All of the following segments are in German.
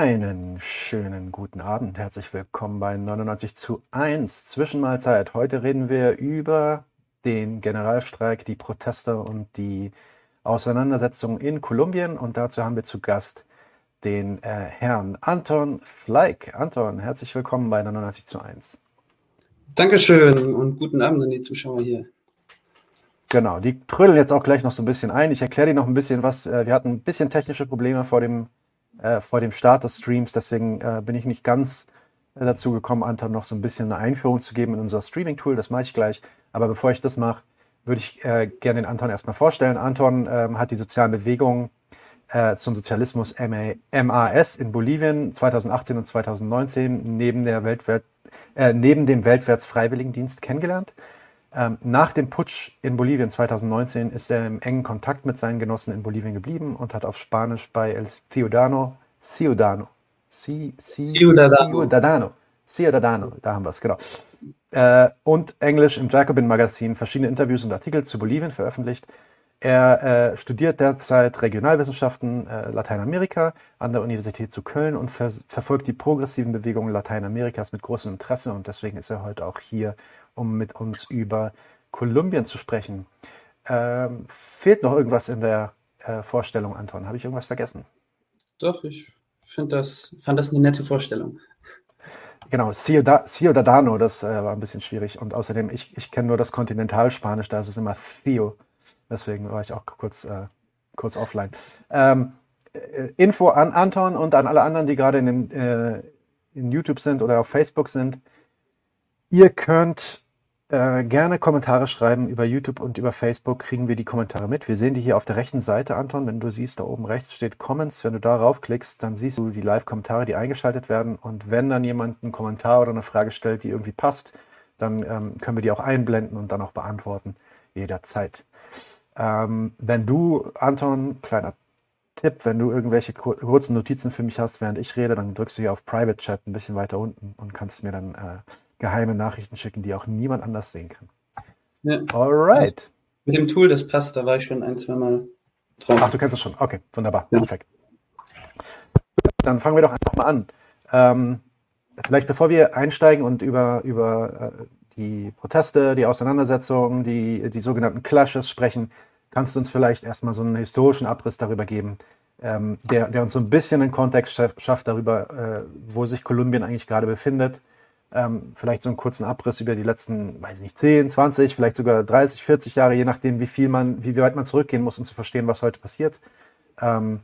Einen schönen guten Abend. Herzlich willkommen bei 99 zu 1 Zwischenmahlzeit. Heute reden wir über den Generalstreik, die Proteste und die Auseinandersetzung in Kolumbien. Und dazu haben wir zu Gast den äh, Herrn Anton Fleig. Anton, herzlich willkommen bei 99 zu 1. Dankeschön und guten Abend an die Zuschauer hier. Genau, die trödeln jetzt auch gleich noch so ein bisschen ein. Ich erkläre dir noch ein bisschen was. Äh, wir hatten ein bisschen technische Probleme vor dem, äh, vor dem Start des Streams, deswegen äh, bin ich nicht ganz äh, dazu gekommen, Anton noch so ein bisschen eine Einführung zu geben in unser Streaming-Tool. Das mache ich gleich. Aber bevor ich das mache, würde ich äh, gerne den Anton erstmal vorstellen. Anton ähm, hat die sozialen Bewegungen äh, zum Sozialismus MA, MAS in Bolivien 2018 und 2019 neben, der Weltwert, äh, neben dem Weltwärtsfreiwilligendienst kennengelernt. Ähm, nach dem Putsch in Bolivien 2019 ist er im engen Kontakt mit seinen Genossen in Bolivien geblieben und hat auf Spanisch bei El Ciudadano, Ciudadano, C, C, Ciudadano. Ciudadano, Ciudadano, da haben wir es, genau. Äh, und Englisch im Jacobin Magazin verschiedene Interviews und Artikel zu Bolivien veröffentlicht. Er äh, studiert derzeit Regionalwissenschaften äh, Lateinamerika an der Universität zu Köln und ver verfolgt die progressiven Bewegungen Lateinamerikas mit großem Interesse und deswegen ist er heute auch hier um mit uns über Kolumbien zu sprechen. Ähm, fehlt noch irgendwas in der äh, Vorstellung, Anton? Habe ich irgendwas vergessen? Doch, ich das, fand das eine nette Vorstellung. Genau, Ciudadano, das äh, war ein bisschen schwierig. Und außerdem, ich, ich kenne nur das Kontinentalspanisch, da ist es immer Theo. Deswegen war ich auch kurz, äh, kurz offline. Ähm, äh, Info an Anton und an alle anderen, die gerade in, äh, in YouTube sind oder auf Facebook sind. Ihr könnt äh, gerne Kommentare schreiben über YouTube und über Facebook, kriegen wir die Kommentare mit. Wir sehen die hier auf der rechten Seite, Anton. Wenn du siehst, da oben rechts steht Comments. Wenn du darauf klickst, dann siehst du die Live-Kommentare, die eingeschaltet werden. Und wenn dann jemand einen Kommentar oder eine Frage stellt, die irgendwie passt, dann ähm, können wir die auch einblenden und dann auch beantworten, jederzeit. Ähm, wenn du, Anton, kleiner Tipp, wenn du irgendwelche kurzen Notizen für mich hast, während ich rede, dann drückst du hier auf Private Chat ein bisschen weiter unten und kannst mir dann äh, geheime Nachrichten schicken, die auch niemand anders sehen kann. Ja. Alright. Also, mit dem Tool, das passt, da war ich schon ein, zwei Mal drauf. Ach, du kennst es schon. Okay, wunderbar. Ja. Perfekt. Dann fangen wir doch einfach mal an. Ähm, vielleicht bevor wir einsteigen und über, über äh, die Proteste, die Auseinandersetzungen, die, die sogenannten Clashes sprechen, kannst du uns vielleicht erstmal so einen historischen Abriss darüber geben, ähm, der, der uns so ein bisschen einen Kontext schafft darüber, äh, wo sich Kolumbien eigentlich gerade befindet ähm, vielleicht so einen kurzen Abriss über die letzten, weiß ich nicht, 10, 20, vielleicht sogar 30, 40 Jahre, je nachdem, wie viel man, wie weit man zurückgehen muss, um zu verstehen, was heute passiert. Ähm,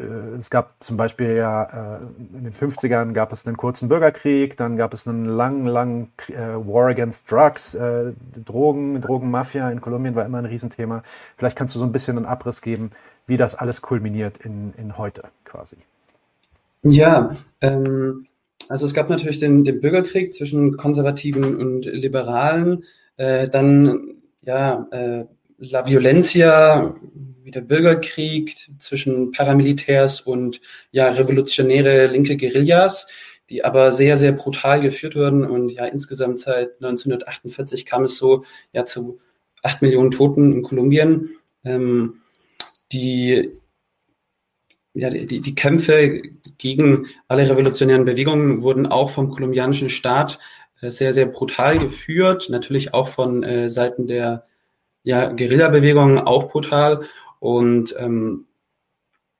äh, es gab zum Beispiel ja äh, in den 50ern gab es einen kurzen Bürgerkrieg, dann gab es einen langen, langen äh, War against Drugs, Drogen, Drogenmafia in Kolumbien war immer ein Riesenthema. Vielleicht kannst du so ein bisschen einen Abriss geben, wie das alles kulminiert in, in heute quasi. Ja, ähm, also es gab natürlich den, den Bürgerkrieg zwischen Konservativen und Liberalen, äh, dann ja äh, La Violencia, wie der Bürgerkrieg zwischen Paramilitärs und ja revolutionäre linke Guerillas, die aber sehr sehr brutal geführt wurden und ja insgesamt seit 1948 kam es so ja zu acht Millionen Toten in Kolumbien. Ähm, die ja, die, die Kämpfe gegen alle revolutionären Bewegungen wurden auch vom kolumbianischen Staat äh, sehr, sehr brutal geführt. Natürlich auch von äh, Seiten der ja, Guerilla-Bewegungen auch brutal. Und ähm,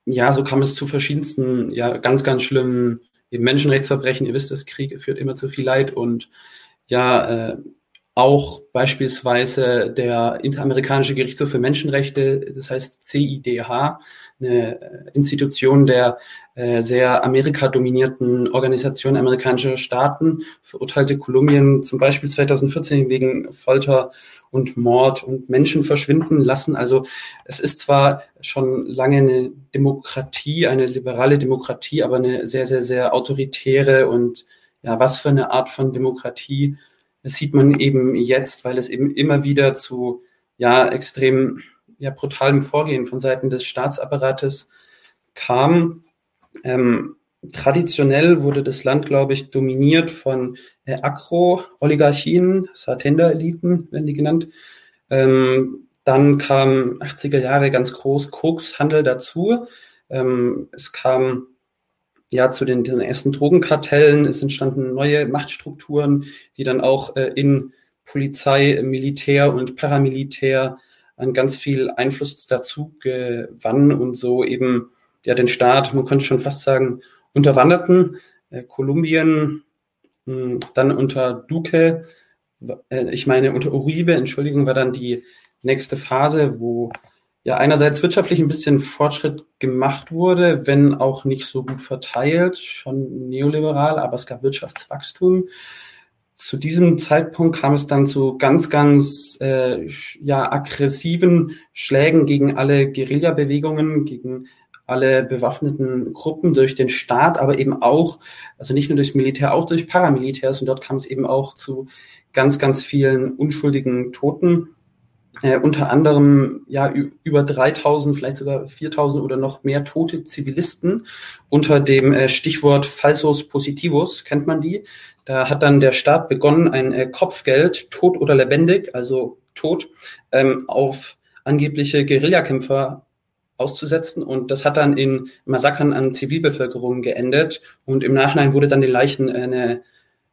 ja, so kam es zu verschiedensten, ja, ganz, ganz schlimmen Menschenrechtsverbrechen. Ihr wisst, das Krieg führt immer zu viel Leid und ja, äh, auch beispielsweise der Interamerikanische Gerichtshof für Menschenrechte, das heißt CIDH, eine äh, Institution der äh, sehr Amerika-dominierten Organisation amerikanischer Staaten, verurteilte Kolumbien zum Beispiel 2014 wegen Folter und Mord und Menschen verschwinden lassen. Also es ist zwar schon lange eine Demokratie, eine liberale Demokratie, aber eine sehr, sehr, sehr autoritäre und ja, was für eine Art von Demokratie das sieht man eben jetzt, weil es eben immer wieder zu ja extrem ja, brutalem Vorgehen von Seiten des Staatsapparates kam. Ähm, traditionell wurde das Land, glaube ich, dominiert von äh, Agro-Oligarchien, Satender-Eliten, werden die genannt. Ähm, dann kam 80er Jahre ganz groß Kokshandel dazu. Ähm, es kam ja, zu den, den ersten Drogenkartellen. Es entstanden neue Machtstrukturen, die dann auch äh, in Polizei, Militär und Paramilitär an ganz viel Einfluss dazu gewannen und so eben ja den Staat, man könnte schon fast sagen, unterwanderten. Äh, Kolumbien, mh, hm, dann unter Duque, äh, ich meine unter Uribe, Entschuldigung, war dann die nächste Phase, wo ja einerseits wirtschaftlich ein bisschen Fortschritt gemacht wurde, wenn auch nicht so gut verteilt, schon neoliberal, aber es gab Wirtschaftswachstum. Zu diesem Zeitpunkt kam es dann zu ganz, ganz äh, ja, aggressiven Schlägen gegen alle Guerilla-Bewegungen, gegen alle bewaffneten Gruppen durch den Staat, aber eben auch, also nicht nur durchs Militär, auch durch Paramilitärs. Und dort kam es eben auch zu ganz, ganz vielen unschuldigen Toten äh, unter anderem ja über 3000, vielleicht sogar 4000 oder noch mehr tote Zivilisten unter dem äh, Stichwort Falsos Positivos, kennt man die. Da hat dann der Staat begonnen, ein äh, Kopfgeld, tot oder lebendig, also tot, ähm, auf angebliche Guerillakämpfer auszusetzen. Und das hat dann in Massakern an Zivilbevölkerung geendet. Und im Nachhinein wurde dann den Leichen eine,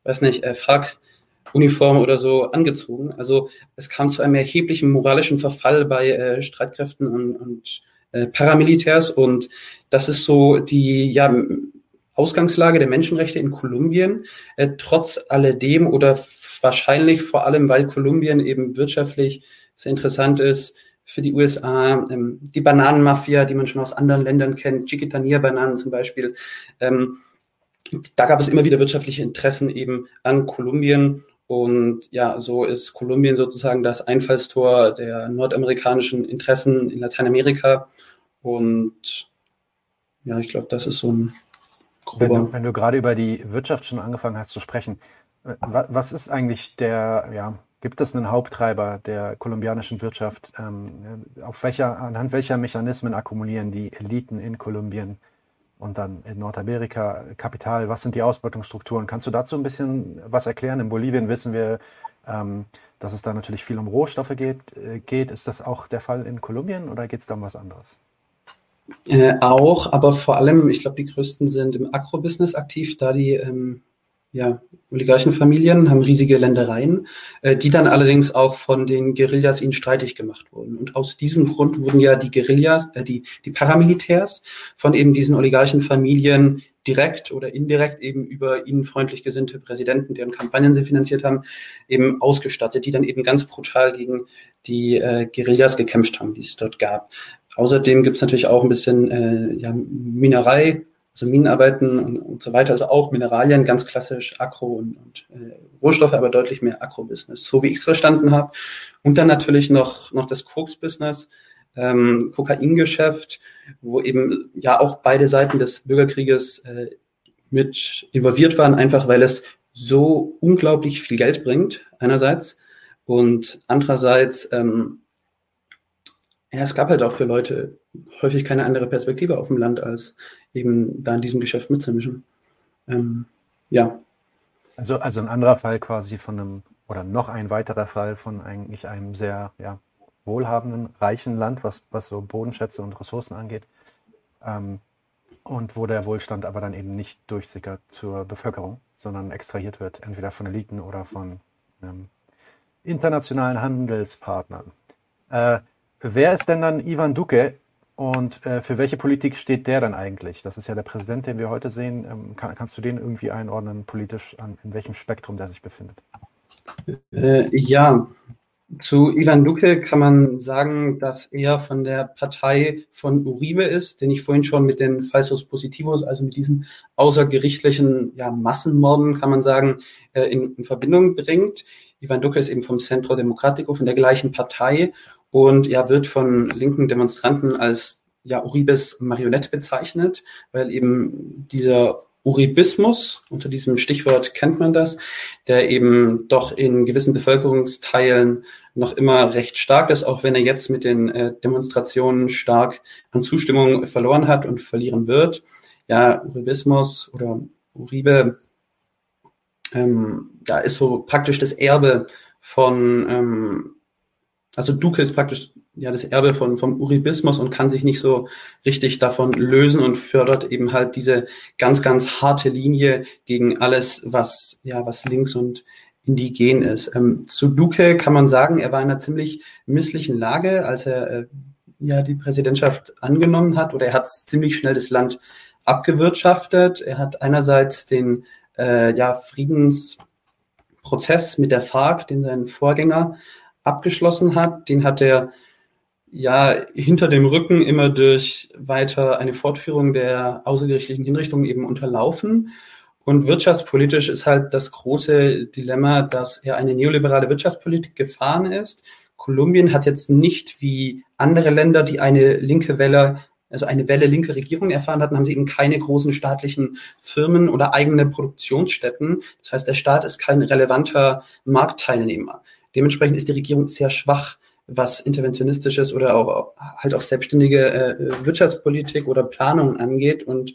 weiß nicht, äh, FARC Uniform oder so angezogen. Also es kam zu einem erheblichen moralischen Verfall bei äh, Streitkräften und, und äh, Paramilitärs und das ist so die ja, Ausgangslage der Menschenrechte in Kolumbien. Äh, trotz alledem oder wahrscheinlich vor allem, weil Kolumbien eben wirtschaftlich sehr interessant ist für die USA, ähm, die Bananenmafia, die man schon aus anderen Ländern kennt, Chiquitania-Bananen zum Beispiel. Ähm, da gab es immer wieder wirtschaftliche Interessen eben an Kolumbien und ja, so ist Kolumbien sozusagen das Einfallstor der nordamerikanischen Interessen in Lateinamerika. Und ja, ich glaube, das ist so ein grober. Wenn du, wenn du gerade über die Wirtschaft schon angefangen hast zu sprechen, äh, was ist eigentlich der, ja, gibt es einen Haupttreiber der kolumbianischen Wirtschaft? Ähm, auf welcher, anhand welcher Mechanismen akkumulieren die Eliten in Kolumbien und dann in Nordamerika Kapital. Was sind die Ausbeutungsstrukturen? Kannst du dazu ein bisschen was erklären? In Bolivien wissen wir, ähm, dass es da natürlich viel um Rohstoffe geht. Äh, geht. Ist das auch der Fall in Kolumbien oder geht es da um was anderes? Äh, auch, aber vor allem, ich glaube, die größten sind im Agrobusiness aktiv, da die ähm, ja, Oligarchenfamilien haben riesige Ländereien, äh, die dann allerdings auch von den Guerillas ihnen streitig gemacht wurden. Und aus diesem Grund wurden ja die Guerillas, äh, die, die Paramilitärs von eben diesen Oligarchenfamilien direkt oder indirekt eben über ihnen freundlich gesinnte Präsidenten, deren Kampagnen sie finanziert haben, eben ausgestattet, die dann eben ganz brutal gegen die äh, Guerillas gekämpft haben, die es dort gab. Außerdem gibt es natürlich auch ein bisschen äh, ja, Minerei, also Minenarbeiten und, und so weiter, also auch Mineralien, ganz klassisch Agro und, und äh, Rohstoffe, aber deutlich mehr Agro-Business, so wie ich es verstanden habe. Und dann natürlich noch, noch das Koks-Business, ähm, Kokaingeschäft, wo eben ja auch beide Seiten des Bürgerkrieges äh, mit involviert waren, einfach weil es so unglaublich viel Geld bringt, einerseits, und andererseits, ähm, ja, es gab halt auch für Leute häufig keine andere Perspektive auf dem Land, als eben da in diesem Geschäft mitzumischen. Ähm, ja. Also, also ein anderer Fall quasi von einem, oder noch ein weiterer Fall von eigentlich einem sehr ja, wohlhabenden, reichen Land, was, was so Bodenschätze und Ressourcen angeht. Ähm, und wo der Wohlstand aber dann eben nicht durchsickert zur Bevölkerung, sondern extrahiert wird, entweder von Eliten oder von ähm, internationalen Handelspartnern. Äh, wer ist denn dann Ivan Duque und äh, für welche Politik steht der dann eigentlich? Das ist ja der Präsident, den wir heute sehen. Ähm, kann, kannst du den irgendwie einordnen, politisch, an, in welchem Spektrum der sich befindet? Äh, ja, zu Ivan Duque kann man sagen, dass er von der Partei von Uribe ist, den ich vorhin schon mit den Falsos Positivos, also mit diesen außergerichtlichen ja, Massenmorden, kann man sagen, äh, in, in Verbindung bringt. Ivan Duque ist eben vom Centro Democratico, von der gleichen Partei und ja, wird von linken Demonstranten als ja, Uribes Marionette bezeichnet, weil eben dieser Uribismus, unter diesem Stichwort kennt man das, der eben doch in gewissen Bevölkerungsteilen noch immer recht stark ist, auch wenn er jetzt mit den äh, Demonstrationen stark an Zustimmung verloren hat und verlieren wird. Ja, Uribismus oder Uribe, ähm, da ist so praktisch das Erbe von ähm, also Duque ist praktisch ja das Erbe von, vom Uribismus und kann sich nicht so richtig davon lösen und fördert eben halt diese ganz, ganz harte Linie gegen alles, was, ja, was links und indigen ist. Ähm, zu Duque kann man sagen, er war in einer ziemlich misslichen Lage, als er äh, ja die Präsidentschaft angenommen hat oder er hat ziemlich schnell das Land abgewirtschaftet. Er hat einerseits den äh, ja, Friedensprozess mit der FARC, den sein Vorgänger abgeschlossen hat, den hat er ja hinter dem Rücken immer durch weiter eine Fortführung der außergerichtlichen Hinrichtungen eben unterlaufen. Und wirtschaftspolitisch ist halt das große Dilemma, dass er eine neoliberale Wirtschaftspolitik gefahren ist. Kolumbien hat jetzt nicht wie andere Länder, die eine linke Welle, also eine Welle linke Regierung erfahren hatten, haben sie eben keine großen staatlichen Firmen oder eigene Produktionsstätten. Das heißt, der Staat ist kein relevanter Marktteilnehmer. Dementsprechend ist die Regierung sehr schwach, was interventionistisches oder auch halt auch selbstständige äh, Wirtschaftspolitik oder Planung angeht und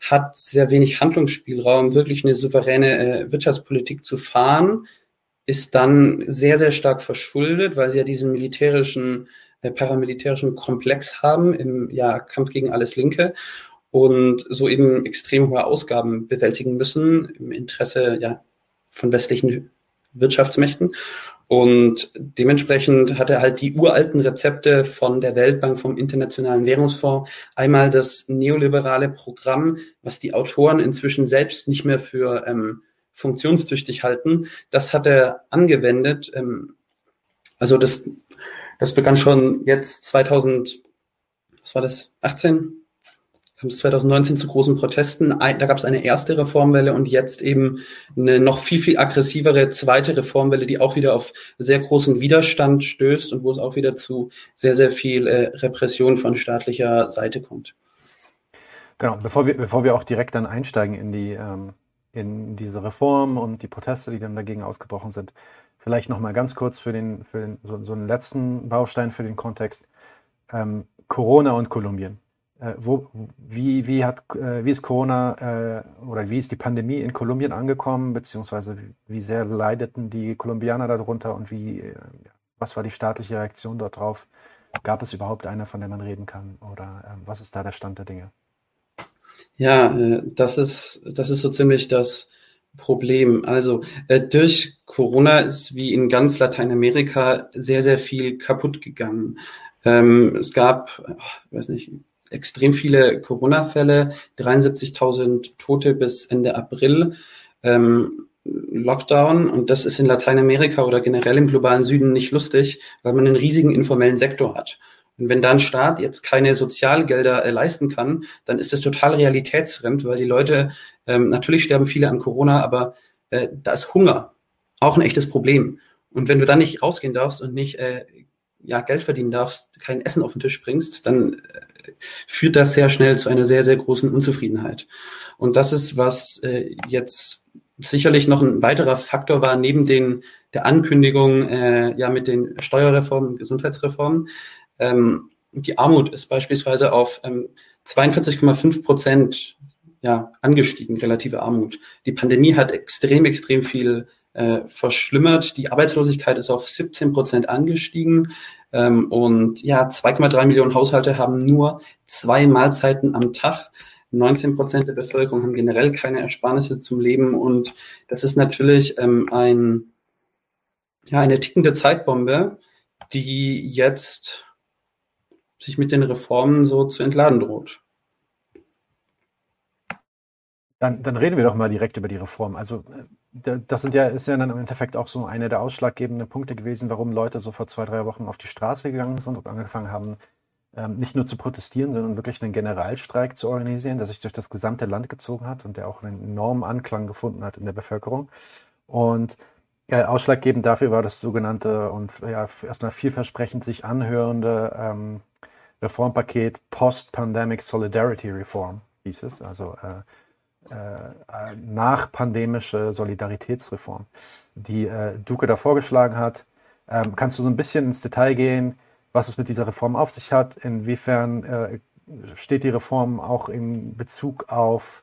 hat sehr wenig Handlungsspielraum, wirklich eine souveräne äh, Wirtschaftspolitik zu fahren, ist dann sehr, sehr stark verschuldet, weil sie ja diesen militärischen, äh, paramilitärischen Komplex haben im ja, Kampf gegen alles Linke und so eben extrem hohe Ausgaben bewältigen müssen im Interesse ja, von westlichen Wirtschaftsmächten. Und dementsprechend hat er halt die uralten Rezepte von der Weltbank, vom Internationalen Währungsfonds. Einmal das neoliberale Programm, was die Autoren inzwischen selbst nicht mehr für ähm, funktionstüchtig halten. Das hat er angewendet. Ähm, also das, das begann schon jetzt 2000, was war das, 18? Kam es 2019 zu großen Protesten. Da gab es eine erste Reformwelle und jetzt eben eine noch viel, viel aggressivere zweite Reformwelle, die auch wieder auf sehr großen Widerstand stößt und wo es auch wieder zu sehr, sehr viel äh, Repression von staatlicher Seite kommt. Genau, bevor wir, bevor wir auch direkt dann einsteigen in die, ähm, in diese Reform und die Proteste, die dann dagegen ausgebrochen sind, vielleicht nochmal ganz kurz für den, für den, so, so einen letzten Baustein für den Kontext. Ähm, Corona und Kolumbien. Äh, wo, wie, wie, hat, äh, wie ist Corona äh, oder wie ist die Pandemie in Kolumbien angekommen, beziehungsweise wie sehr leideten die Kolumbianer darunter und wie, was war die staatliche Reaktion dort drauf? Gab es überhaupt eine, von der man reden kann? Oder äh, was ist da der Stand der Dinge? Ja, das ist, das ist so ziemlich das Problem. Also durch Corona ist wie in ganz Lateinamerika sehr, sehr viel kaputt gegangen. Ähm, es gab, ich weiß nicht, extrem viele Corona-Fälle, 73.000 Tote bis Ende April. Ähm, Lockdown und das ist in Lateinamerika oder generell im globalen Süden nicht lustig, weil man einen riesigen informellen Sektor hat. Und wenn dann Staat jetzt keine Sozialgelder äh, leisten kann, dann ist das total realitätsfremd, weil die Leute, ähm, natürlich sterben viele an Corona, aber äh, da ist Hunger auch ein echtes Problem. Und wenn du dann nicht rausgehen darfst und nicht äh, ja, Geld verdienen darfst, kein Essen auf den Tisch bringst, dann äh, führt das sehr schnell zu einer sehr, sehr großen Unzufriedenheit. Und das ist, was äh, jetzt sicherlich noch ein weiterer Faktor war, neben den, der Ankündigung äh, ja mit den Steuerreformen, Gesundheitsreformen. Ähm, die Armut ist beispielsweise auf ähm, 42,5 Prozent ja, angestiegen, relative Armut. Die Pandemie hat extrem, extrem viel äh, verschlimmert. Die Arbeitslosigkeit ist auf 17 Prozent angestiegen. Ähm, und ja, 2,3 Millionen Haushalte haben nur zwei Mahlzeiten am Tag. 19 Prozent der Bevölkerung haben generell keine Ersparnisse zum Leben. Und das ist natürlich ähm, ein, ja, eine tickende Zeitbombe, die jetzt sich mit den Reformen so zu entladen droht. Dann, dann reden wir doch mal direkt über die Reform. Also äh, das sind ja, ist ja dann im Endeffekt auch so einer der ausschlaggebenden Punkte gewesen, warum Leute so vor zwei, drei Wochen auf die Straße gegangen sind und angefangen haben, ähm, nicht nur zu protestieren, sondern wirklich einen Generalstreik zu organisieren, der sich durch das gesamte Land gezogen hat und der auch einen enormen Anklang gefunden hat in der Bevölkerung. Und ja, ausschlaggebend dafür war das sogenannte und ja, erstmal vielversprechend sich anhörende ähm, Reformpaket Post-Pandemic Solidarity Reform, hieß es. Also äh, äh, nachpandemische Solidaritätsreform, die äh, Duque da vorgeschlagen hat. Ähm, kannst du so ein bisschen ins Detail gehen, was es mit dieser Reform auf sich hat? Inwiefern äh, steht die Reform auch in Bezug auf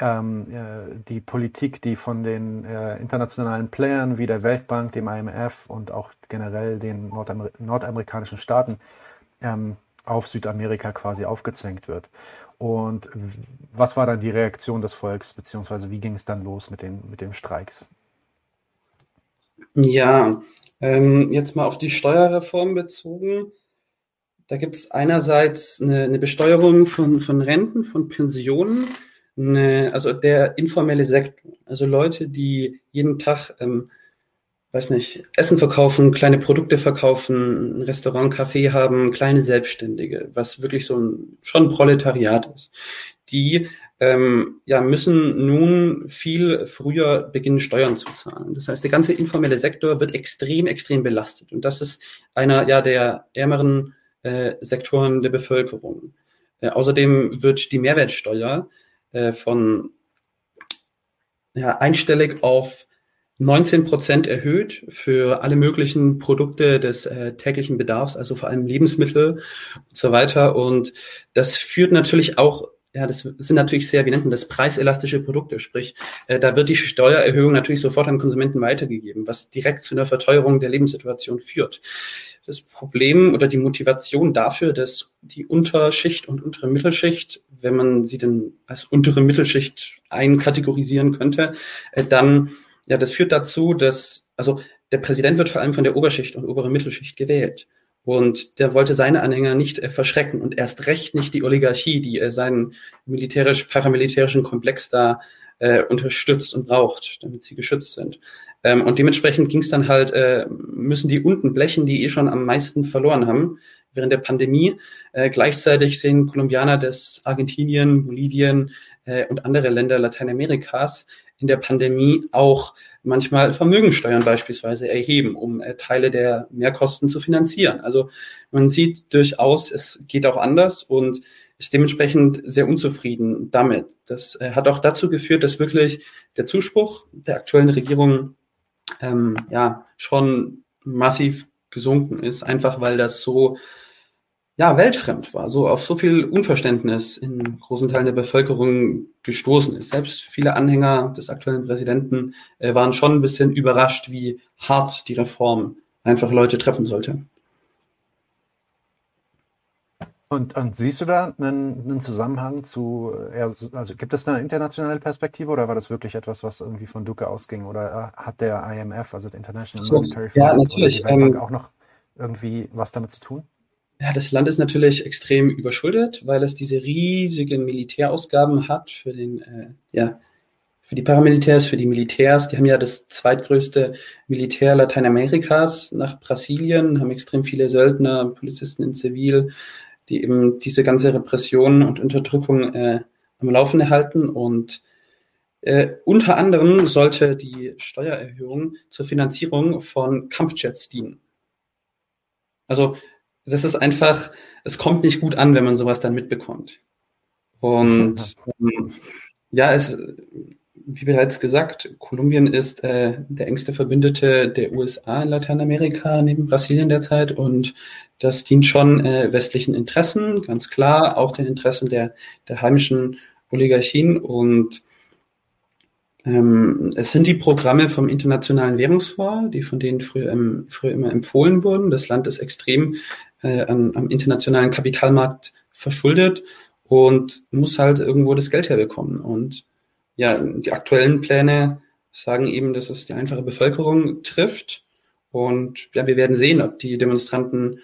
ähm, äh, die Politik, die von den äh, internationalen Playern wie der Weltbank, dem IMF und auch generell den Nordamer nordamerikanischen Staaten ähm, auf Südamerika quasi aufgezwängt wird. Und was war dann die Reaktion des Volks, beziehungsweise wie ging es dann los mit den, mit den Streiks? Ja, ähm, jetzt mal auf die Steuerreform bezogen. Da gibt es einerseits eine, eine Besteuerung von, von Renten, von Pensionen, eine, also der informelle Sektor, also Leute, die jeden Tag, ähm, weiß nicht, Essen verkaufen, kleine Produkte verkaufen, ein Restaurant, Café haben, kleine Selbstständige, was wirklich so ein schon Proletariat ist. Die ähm, ja, müssen nun viel früher beginnen, Steuern zu zahlen. Das heißt, der ganze informelle Sektor wird extrem, extrem belastet. Und das ist einer ja der ärmeren äh, Sektoren der Bevölkerung. Äh, außerdem wird die Mehrwertsteuer äh, von ja, einstellig auf 19 Prozent erhöht für alle möglichen Produkte des äh, täglichen Bedarfs, also vor allem Lebensmittel und so weiter. Und das führt natürlich auch, ja, das sind natürlich sehr, wie nennt man das, preiselastische Produkte. Sprich, äh, da wird die Steuererhöhung natürlich sofort an Konsumenten weitergegeben, was direkt zu einer Verteuerung der Lebenssituation führt das Problem oder die Motivation dafür, dass die Unterschicht und untere Mittelschicht, wenn man sie denn als untere Mittelschicht einkategorisieren könnte, äh, dann, ja, das führt dazu, dass, also der Präsident wird vor allem von der Oberschicht und obere Mittelschicht gewählt. Und der wollte seine Anhänger nicht äh, verschrecken und erst recht nicht die Oligarchie, die äh, seinen militärisch-paramilitärischen Komplex da äh, unterstützt und braucht, damit sie geschützt sind. Ähm, und dementsprechend ging es dann halt, äh, müssen die unten blechen, die eh schon am meisten verloren haben während der Pandemie. Äh, gleichzeitig sehen Kolumbianer des Argentinien, Bolivien äh, und andere Länder Lateinamerikas in der Pandemie auch manchmal Vermögensteuern beispielsweise erheben, um äh, Teile der Mehrkosten zu finanzieren. Also man sieht durchaus, es geht auch anders und ist dementsprechend sehr unzufrieden damit. Das äh, hat auch dazu geführt, dass wirklich der Zuspruch der aktuellen Regierung ähm, ja schon massiv gesunken ist, einfach weil das so ja, weltfremd war, so auf so viel Unverständnis in großen Teilen der Bevölkerung gestoßen ist. Selbst viele Anhänger des aktuellen Präsidenten äh, waren schon ein bisschen überrascht, wie hart die Reform einfach Leute treffen sollte. Und, und siehst du da einen, einen Zusammenhang zu, also gibt es da eine internationale Perspektive oder war das wirklich etwas, was irgendwie von Duque ausging? Oder äh, hat der IMF, also der International so, Monetary Fund, ja, natürlich, oder die Weltbank ähm, auch noch irgendwie was damit zu tun? Ja, das Land ist natürlich extrem überschuldet, weil es diese riesigen Militärausgaben hat für den, äh, ja, für die Paramilitärs, für die Militärs. Die haben ja das zweitgrößte Militär Lateinamerikas nach Brasilien, haben extrem viele Söldner, Polizisten in Zivil, die eben diese ganze Repression und Unterdrückung äh, am Laufen erhalten. Und äh, unter anderem sollte die Steuererhöhung zur Finanzierung von Kampfjets dienen. Also das ist einfach, es kommt nicht gut an, wenn man sowas dann mitbekommt. Und ähm, ja, es, wie bereits gesagt, Kolumbien ist äh, der engste Verbündete der USA in Lateinamerika neben Brasilien derzeit und das dient schon äh, westlichen Interessen, ganz klar, auch den Interessen der, der heimischen Oligarchien und ähm, es sind die Programme vom Internationalen Währungsfonds, die von denen früher, ähm, früher immer empfohlen wurden. Das Land ist extrem äh, am, am internationalen Kapitalmarkt verschuldet und muss halt irgendwo das Geld herbekommen. Und ja, die aktuellen Pläne sagen eben, dass es die einfache Bevölkerung trifft. Und ja, wir werden sehen, ob die Demonstranten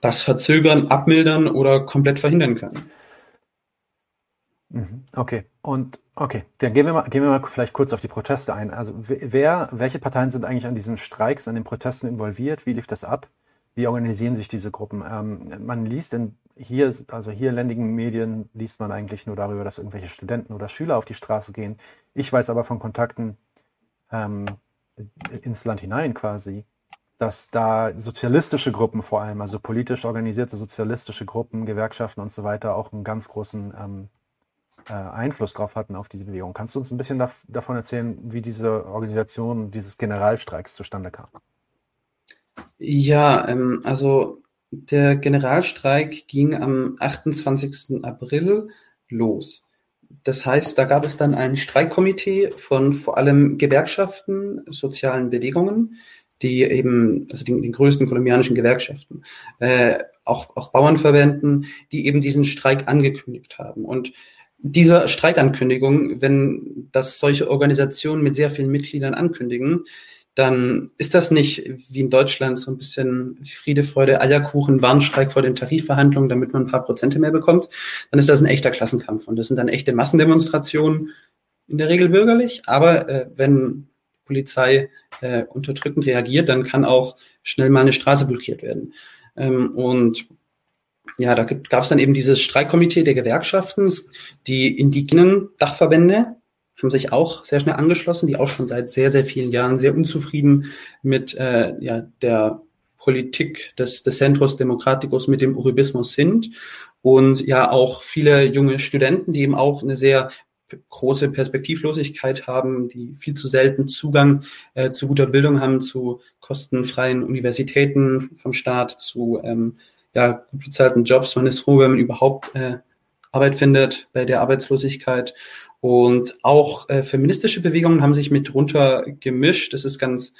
das verzögern, abmildern oder komplett verhindern können. Mhm. Okay, und okay, dann gehen wir mal, gehen wir mal vielleicht kurz auf die Proteste ein. Also wer, welche Parteien sind eigentlich an diesen Streiks, an den Protesten involviert? Wie lief das ab? Wie organisieren sich diese Gruppen? Ähm, man liest in hier, also hier ländigen Medien liest man eigentlich nur darüber, dass irgendwelche Studenten oder Schüler auf die Straße gehen. Ich weiß aber von Kontakten ähm, ins Land hinein quasi, dass da sozialistische Gruppen vor allem, also politisch organisierte sozialistische Gruppen, Gewerkschaften und so weiter auch einen ganz großen ähm, äh, Einfluss drauf hatten auf diese Bewegung. Kannst du uns ein bisschen da, davon erzählen, wie diese Organisation dieses Generalstreiks zustande kam? Ja, ähm, also der Generalstreik ging am 28. April los. das heißt, da gab es dann ein Streikkomitee von vor allem Gewerkschaften, sozialen Bewegungen, die eben, also den, den größten kolumbianischen Gewerkschaften, äh, auch, auch Bauernverbänden, die eben diesen Streik angekündigt haben. Und dieser Streikankündigung, wenn das solche Organisationen mit sehr vielen Mitgliedern ankündigen, dann ist das nicht wie in Deutschland so ein bisschen Friede, Freude, Eierkuchen, Warnstreik vor den Tarifverhandlungen, damit man ein paar Prozente mehr bekommt. Dann ist das ein echter Klassenkampf und das sind dann echte Massendemonstrationen, in der Regel bürgerlich. Aber äh, wenn Polizei äh, unterdrückend reagiert, dann kann auch schnell mal eine Straße blockiert werden. Ähm, und ja, da gab es dann eben dieses Streikkomitee der Gewerkschaften, die indigenen Dachverbände haben sich auch sehr schnell angeschlossen, die auch schon seit sehr, sehr vielen Jahren sehr unzufrieden mit äh, ja, der Politik des, des Centros Democraticos mit dem Uribismus sind. Und ja, auch viele junge Studenten, die eben auch eine sehr große Perspektivlosigkeit haben, die viel zu selten Zugang äh, zu guter Bildung haben, zu kostenfreien Universitäten vom Staat, zu ähm, ja, gut bezahlten Jobs. Man ist froh, wenn man überhaupt äh, Arbeit findet bei der Arbeitslosigkeit. Und auch äh, feministische Bewegungen haben sich mit runter gemischt. Das ist ganz,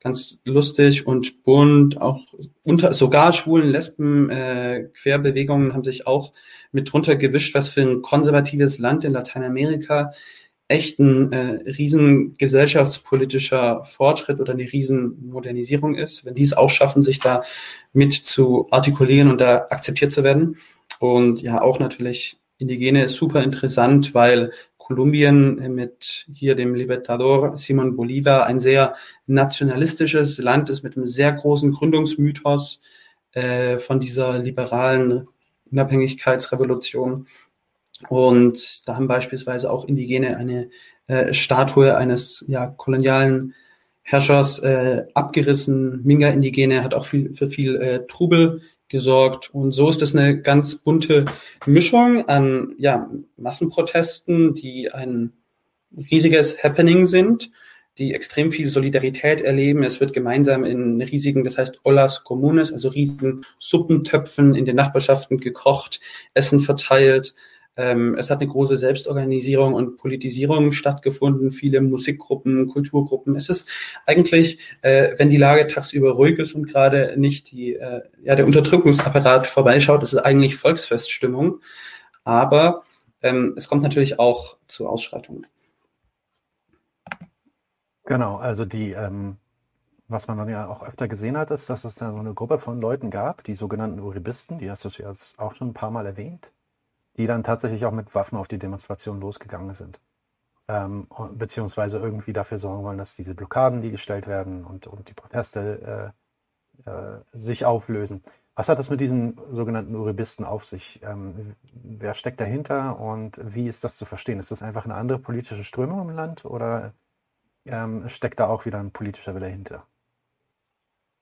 ganz lustig und bunt. Auch unter, sogar schwulen, Lesben, äh, Querbewegungen haben sich auch mit drunter gewischt, was für ein konservatives Land in Lateinamerika echt ein äh, riesen gesellschaftspolitischer Fortschritt oder eine riesen Modernisierung ist, wenn die es auch schaffen, sich da mit zu artikulieren und da akzeptiert zu werden. Und ja, auch natürlich Indigene ist super interessant, weil Kolumbien mit hier dem Libertador Simon Bolivar ein sehr nationalistisches Land ist mit einem sehr großen Gründungsmythos äh, von dieser liberalen Unabhängigkeitsrevolution. Und da haben beispielsweise auch Indigene eine äh, Statue eines ja, kolonialen Herrschers äh, abgerissen. Minga-Indigene hat auch viel, für viel äh, Trubel gesorgt. Und so ist es eine ganz bunte Mischung an ja, Massenprotesten, die ein riesiges Happening sind, die extrem viel Solidarität erleben. Es wird gemeinsam in riesigen, das heißt Olas Comunes, also riesigen Suppentöpfen in den Nachbarschaften gekocht, Essen verteilt. Ähm, es hat eine große Selbstorganisierung und Politisierung stattgefunden, viele Musikgruppen, Kulturgruppen. Es ist eigentlich, äh, wenn die Lage tagsüber ruhig ist und gerade nicht die, äh, ja, der Unterdrückungsapparat vorbeischaut, ist es eigentlich Volksfeststimmung. Aber ähm, es kommt natürlich auch zu Ausschreitungen. Genau, also die, ähm, was man dann ja auch öfter gesehen hat, ist, dass es da so eine Gruppe von Leuten gab, die sogenannten Uribisten, die hast du jetzt auch schon ein paar Mal erwähnt die dann tatsächlich auch mit Waffen auf die Demonstration losgegangen sind. Ähm, beziehungsweise irgendwie dafür sorgen wollen, dass diese Blockaden, die gestellt werden und, und die Proteste äh, äh, sich auflösen. Was hat das mit diesen sogenannten Uribisten auf sich? Ähm, wer steckt dahinter und wie ist das zu verstehen? Ist das einfach eine andere politische Strömung im Land oder ähm, steckt da auch wieder ein politischer Wille hinter?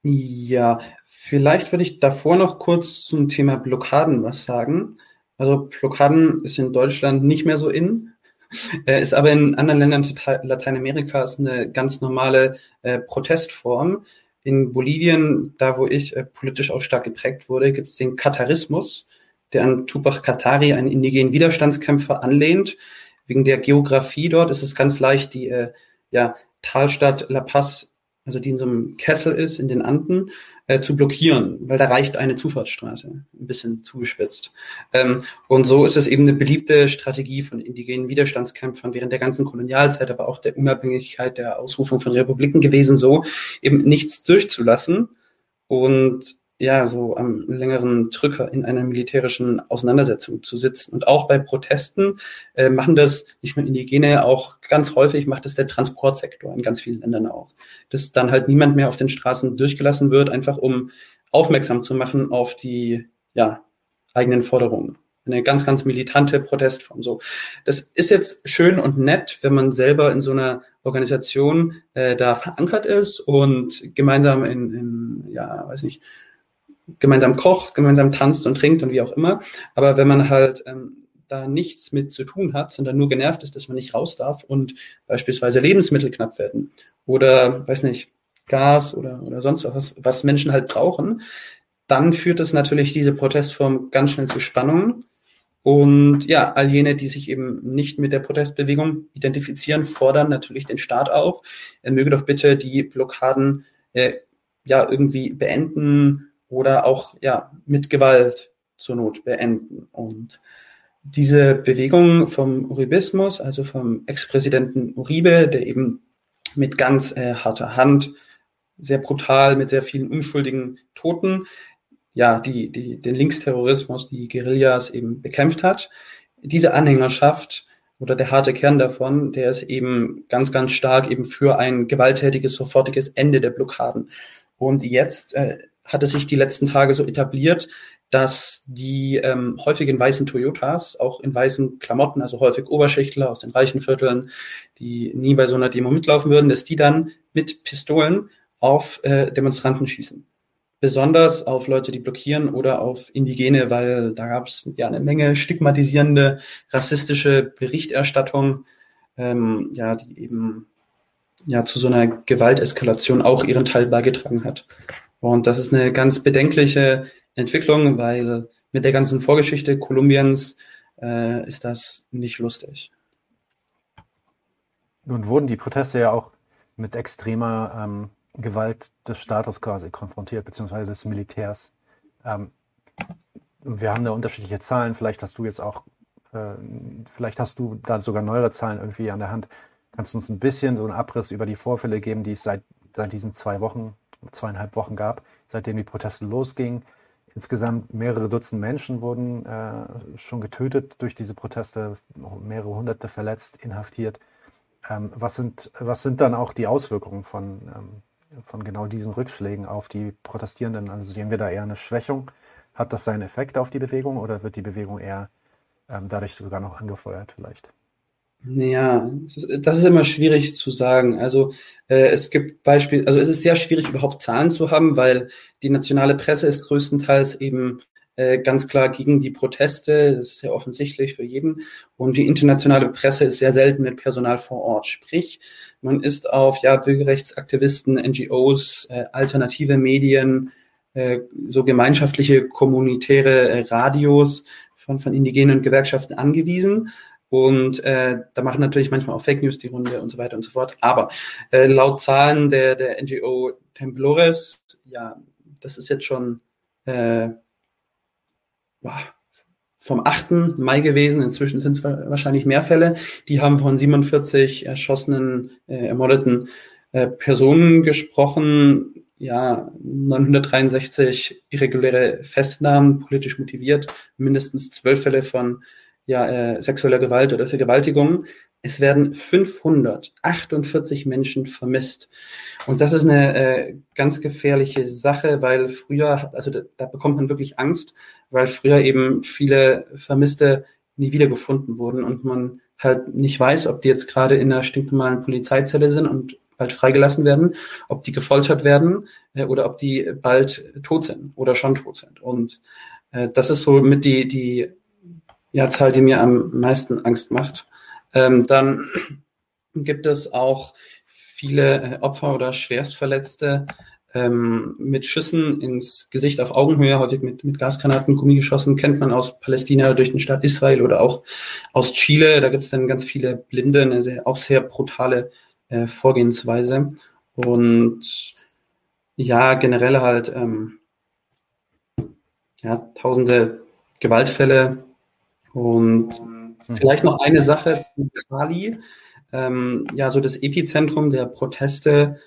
Ja, vielleicht würde ich davor noch kurz zum Thema Blockaden was sagen. Also Blockaden ist in Deutschland nicht mehr so in, äh, ist aber in anderen Ländern Lateinamerikas eine ganz normale äh, Protestform. In Bolivien, da wo ich äh, politisch auch stark geprägt wurde, gibt es den Katarismus, der an Tupac Katari, einen indigenen Widerstandskämpfer, anlehnt. Wegen der Geografie dort ist es ganz leicht, die äh, ja, Talstadt La Paz also die in so einem Kessel ist, in den Anden, äh, zu blockieren, weil da reicht eine Zufahrtsstraße, ein bisschen zugespitzt. Ähm, und so ist es eben eine beliebte Strategie von indigenen Widerstandskämpfern während der ganzen Kolonialzeit, aber auch der Unabhängigkeit, der Ausrufung von Republiken gewesen, so eben nichts durchzulassen und ja, so am längeren Drücker in einer militärischen Auseinandersetzung zu sitzen. Und auch bei Protesten äh, machen das nicht nur Indigene, auch ganz häufig macht es der Transportsektor in ganz vielen Ländern auch. Dass dann halt niemand mehr auf den Straßen durchgelassen wird, einfach um aufmerksam zu machen auf die ja, eigenen Forderungen. Eine ganz, ganz militante Protestform. So, das ist jetzt schön und nett, wenn man selber in so einer Organisation äh, da verankert ist und gemeinsam in, in ja, weiß nicht, gemeinsam kocht, gemeinsam tanzt und trinkt und wie auch immer. Aber wenn man halt ähm, da nichts mit zu tun hat, sondern nur genervt ist, dass man nicht raus darf und beispielsweise Lebensmittel knapp werden oder, weiß nicht, Gas oder, oder sonst was, was Menschen halt brauchen, dann führt es natürlich diese Protestform ganz schnell zu Spannungen. Und ja, all jene, die sich eben nicht mit der Protestbewegung identifizieren, fordern natürlich den Staat auf. Er möge doch bitte die Blockaden äh, ja irgendwie beenden oder auch ja mit Gewalt zur Not beenden. Und diese Bewegung vom Uribismus, also vom Ex-Präsidenten Uribe, der eben mit ganz äh, harter Hand, sehr brutal, mit sehr vielen unschuldigen Toten, ja, die, die, den Linksterrorismus, die Guerillas eben bekämpft hat. Diese Anhängerschaft oder der harte Kern davon, der ist eben ganz, ganz stark eben für ein gewalttätiges, sofortiges Ende der Blockaden. Und jetzt äh, hat es sich die letzten Tage so etabliert, dass die ähm, häufigen weißen Toyotas, auch in weißen Klamotten, also häufig Oberschichtler aus den reichen Vierteln, die nie bei so einer Demo mitlaufen würden, dass die dann mit Pistolen auf äh, Demonstranten schießen. Besonders auf Leute, die blockieren oder auf Indigene, weil da gab es ja eine Menge stigmatisierende, rassistische Berichterstattung, ähm, ja, die eben ja zu so einer Gewalteskalation auch ihren Teil beigetragen hat. Und das ist eine ganz bedenkliche Entwicklung, weil mit der ganzen Vorgeschichte Kolumbiens äh, ist das nicht lustig. Nun wurden die Proteste ja auch mit extremer ähm, Gewalt des Staates quasi konfrontiert, beziehungsweise des Militärs. Ähm, wir haben da unterschiedliche Zahlen. Vielleicht hast du jetzt auch, äh, vielleicht hast du da sogar neuere Zahlen irgendwie an der Hand. Kannst du uns ein bisschen so einen Abriss über die Vorfälle geben, die es seit, seit diesen zwei Wochen, zweieinhalb Wochen gab, seitdem die Proteste losgingen? Insgesamt mehrere Dutzend Menschen wurden äh, schon getötet durch diese Proteste, mehrere hunderte verletzt, inhaftiert. Ähm, was, sind, was sind dann auch die Auswirkungen von, ähm, von genau diesen Rückschlägen auf die Protestierenden? Also sehen wir da eher eine Schwächung? Hat das seinen Effekt auf die Bewegung oder wird die Bewegung eher ähm, dadurch sogar noch angefeuert vielleicht? Ja, das ist immer schwierig zu sagen. Also äh, es gibt Beispiele, also es ist sehr schwierig überhaupt Zahlen zu haben, weil die nationale Presse ist größtenteils eben äh, ganz klar gegen die Proteste. Das ist sehr offensichtlich für jeden. Und die internationale Presse ist sehr selten mit Personal vor Ort. Sprich, man ist auf ja Bürgerrechtsaktivisten, NGOs, äh, alternative Medien, äh, so gemeinschaftliche kommunitäre äh, Radios von, von indigenen Gewerkschaften angewiesen. Und äh, da machen natürlich manchmal auch Fake News die Runde und so weiter und so fort. Aber äh, laut Zahlen der, der NGO Temblores, ja, das ist jetzt schon äh, vom 8. Mai gewesen. Inzwischen sind es wahrscheinlich mehr Fälle. Die haben von 47 erschossenen, äh, ermordeten äh, Personen gesprochen. Ja, 963 irreguläre Festnahmen, politisch motiviert, mindestens zwölf Fälle von ja, äh, sexueller Gewalt oder Vergewaltigung. Es werden 548 Menschen vermisst. Und das ist eine äh, ganz gefährliche Sache, weil früher, also da, da bekommt man wirklich Angst, weil früher eben viele Vermisste nie wiedergefunden wurden und man halt nicht weiß, ob die jetzt gerade in einer stinknormalen Polizeizelle sind und bald freigelassen werden, ob die gefoltert werden äh, oder ob die bald tot sind oder schon tot sind. Und äh, das ist so mit die, die ja, Zahl, die mir am meisten Angst macht. Ähm, dann gibt es auch viele äh, Opfer oder Schwerstverletzte ähm, mit Schüssen ins Gesicht auf Augenhöhe, häufig mit, mit Gasgranaten, Gummigeschossen, kennt man aus Palästina durch den Staat Israel oder auch aus Chile. Da gibt es dann ganz viele Blinde, eine sehr, auch sehr brutale äh, Vorgehensweise. Und ja, generell halt ähm, ja, tausende Gewaltfälle, und mhm. vielleicht noch eine Sache zu Kali. Ähm, ja, so das Epizentrum der Proteste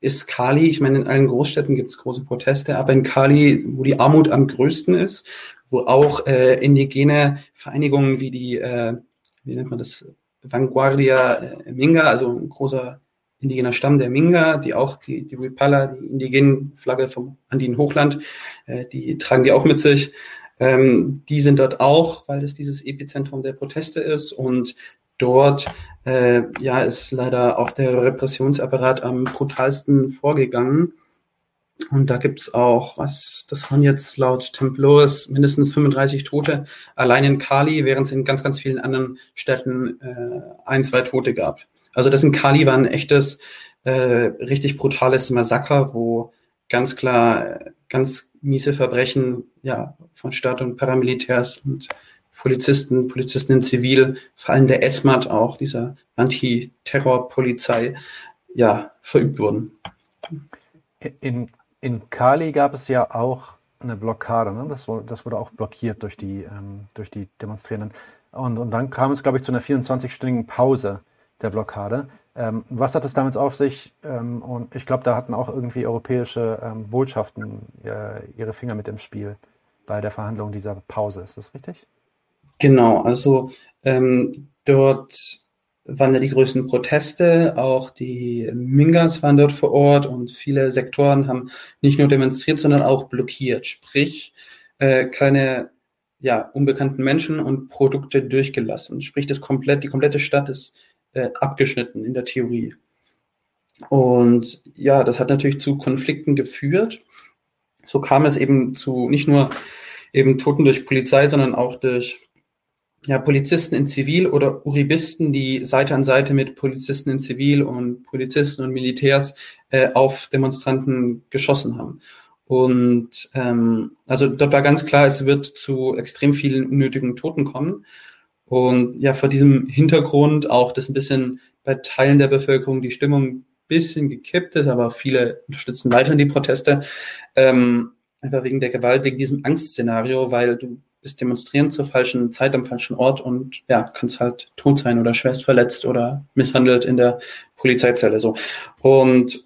ist Kali. Ich meine, in allen Großstädten gibt es große Proteste, aber in Kali, wo die Armut am größten ist, wo auch äh, indigene Vereinigungen wie die, äh, wie nennt man das, Vanguardia äh, Minga, also ein großer indigener Stamm der Minga, die auch die, die Wipala, die indigenen Flagge vom Andinen Hochland, äh, die tragen die auch mit sich. Ähm, die sind dort auch, weil es dieses Epizentrum der Proteste ist und dort äh, ja ist leider auch der Repressionsapparat am brutalsten vorgegangen. Und da gibt's auch, was, das waren jetzt laut Templos mindestens 35 Tote allein in Kali, während es in ganz, ganz vielen anderen Städten äh, ein, zwei Tote gab. Also das in Kali war ein echtes, äh, richtig brutales Massaker, wo ganz klar, ganz miese Verbrechen ja, von Staat und Paramilitärs und Polizisten, Polizisten in Zivil, vor allem der ESMAT auch, dieser Antiterrorpolizei, ja, verübt wurden. In, in Kali gab es ja auch eine Blockade, ne? das, das wurde auch blockiert durch die, ähm, durch die Demonstrierenden. Und, und dann kam es, glaube ich, zu einer 24-stündigen Pause der Blockade. Ähm, was hat es damit auf sich? Ähm, und ich glaube, da hatten auch irgendwie europäische ähm, Botschaften äh, ihre Finger mit im Spiel bei der Verhandlung dieser Pause. Ist das richtig? Genau, also ähm, dort waren ja die größten Proteste, auch die Mingas waren dort vor Ort und viele Sektoren haben nicht nur demonstriert, sondern auch blockiert, sprich äh, keine ja, unbekannten Menschen und Produkte durchgelassen. Sprich, das komplett, die komplette Stadt ist äh, abgeschnitten in der Theorie. Und ja, das hat natürlich zu Konflikten geführt. So kam es eben zu nicht nur eben Toten durch Polizei, sondern auch durch ja, Polizisten in Zivil oder Uribisten, die Seite an Seite mit Polizisten in Zivil und Polizisten und Militärs äh, auf Demonstranten geschossen haben. Und ähm, also dort war ganz klar, es wird zu extrem vielen unnötigen Toten kommen. Und ja, vor diesem Hintergrund auch das ein bisschen bei Teilen der Bevölkerung die Stimmung ein bisschen gekippt ist, aber viele unterstützen weiterhin die Proteste. Ähm, einfach wegen der Gewalt, wegen diesem Angstszenario, weil du bist demonstrieren zur falschen Zeit am falschen Ort und ja, kannst halt tot sein oder schwerst verletzt oder misshandelt in der Polizeizelle so. Und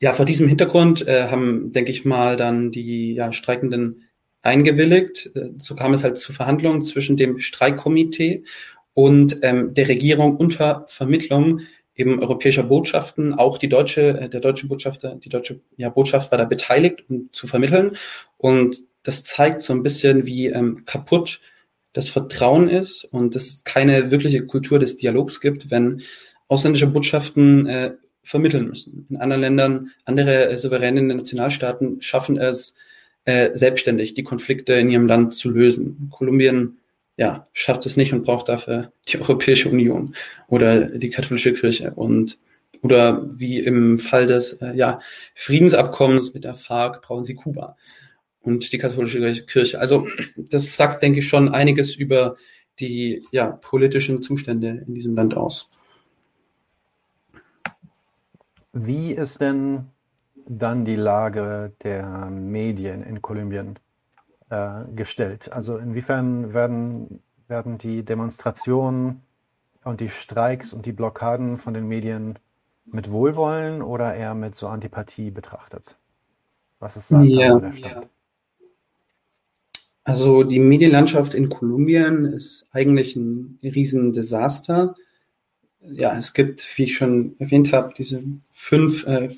ja, vor diesem Hintergrund äh, haben, denke ich mal, dann die ja, Streikenden eingewilligt. Äh, so kam es halt zu Verhandlungen zwischen dem Streikkomitee und ähm, der Regierung unter Vermittlung eben europäischer Botschaften, auch die deutsche, äh, der deutsche Botschafter, die deutsche ja, Botschaft war da beteiligt, um zu vermitteln. Und das zeigt so ein bisschen, wie ähm, kaputt das Vertrauen ist und es keine wirkliche Kultur des Dialogs gibt, wenn ausländische Botschaften äh, vermitteln müssen. In anderen Ländern, andere äh, souveräne Nationalstaaten schaffen es äh, selbstständig, die Konflikte in ihrem Land zu lösen. Kolumbien ja, schafft es nicht und braucht dafür die Europäische Union oder die katholische Kirche und oder wie im Fall des äh, ja, Friedensabkommens mit der FARC brauchen sie Kuba und die katholische Kirche. Also das sagt, denke ich, schon einiges über die ja, politischen Zustände in diesem Land aus. Wie ist denn dann die Lage der Medien in Kolumbien äh, gestellt? Also inwiefern werden, werden die Demonstrationen und die Streiks und die Blockaden von den Medien mit Wohlwollen oder eher mit so Antipathie betrachtet? Was ist da ja, der Stand? Ja. Also die Medienlandschaft in Kolumbien ist eigentlich ein Riesendesaster. Ja, es gibt, wie ich schon erwähnt habe, diese fünf äh,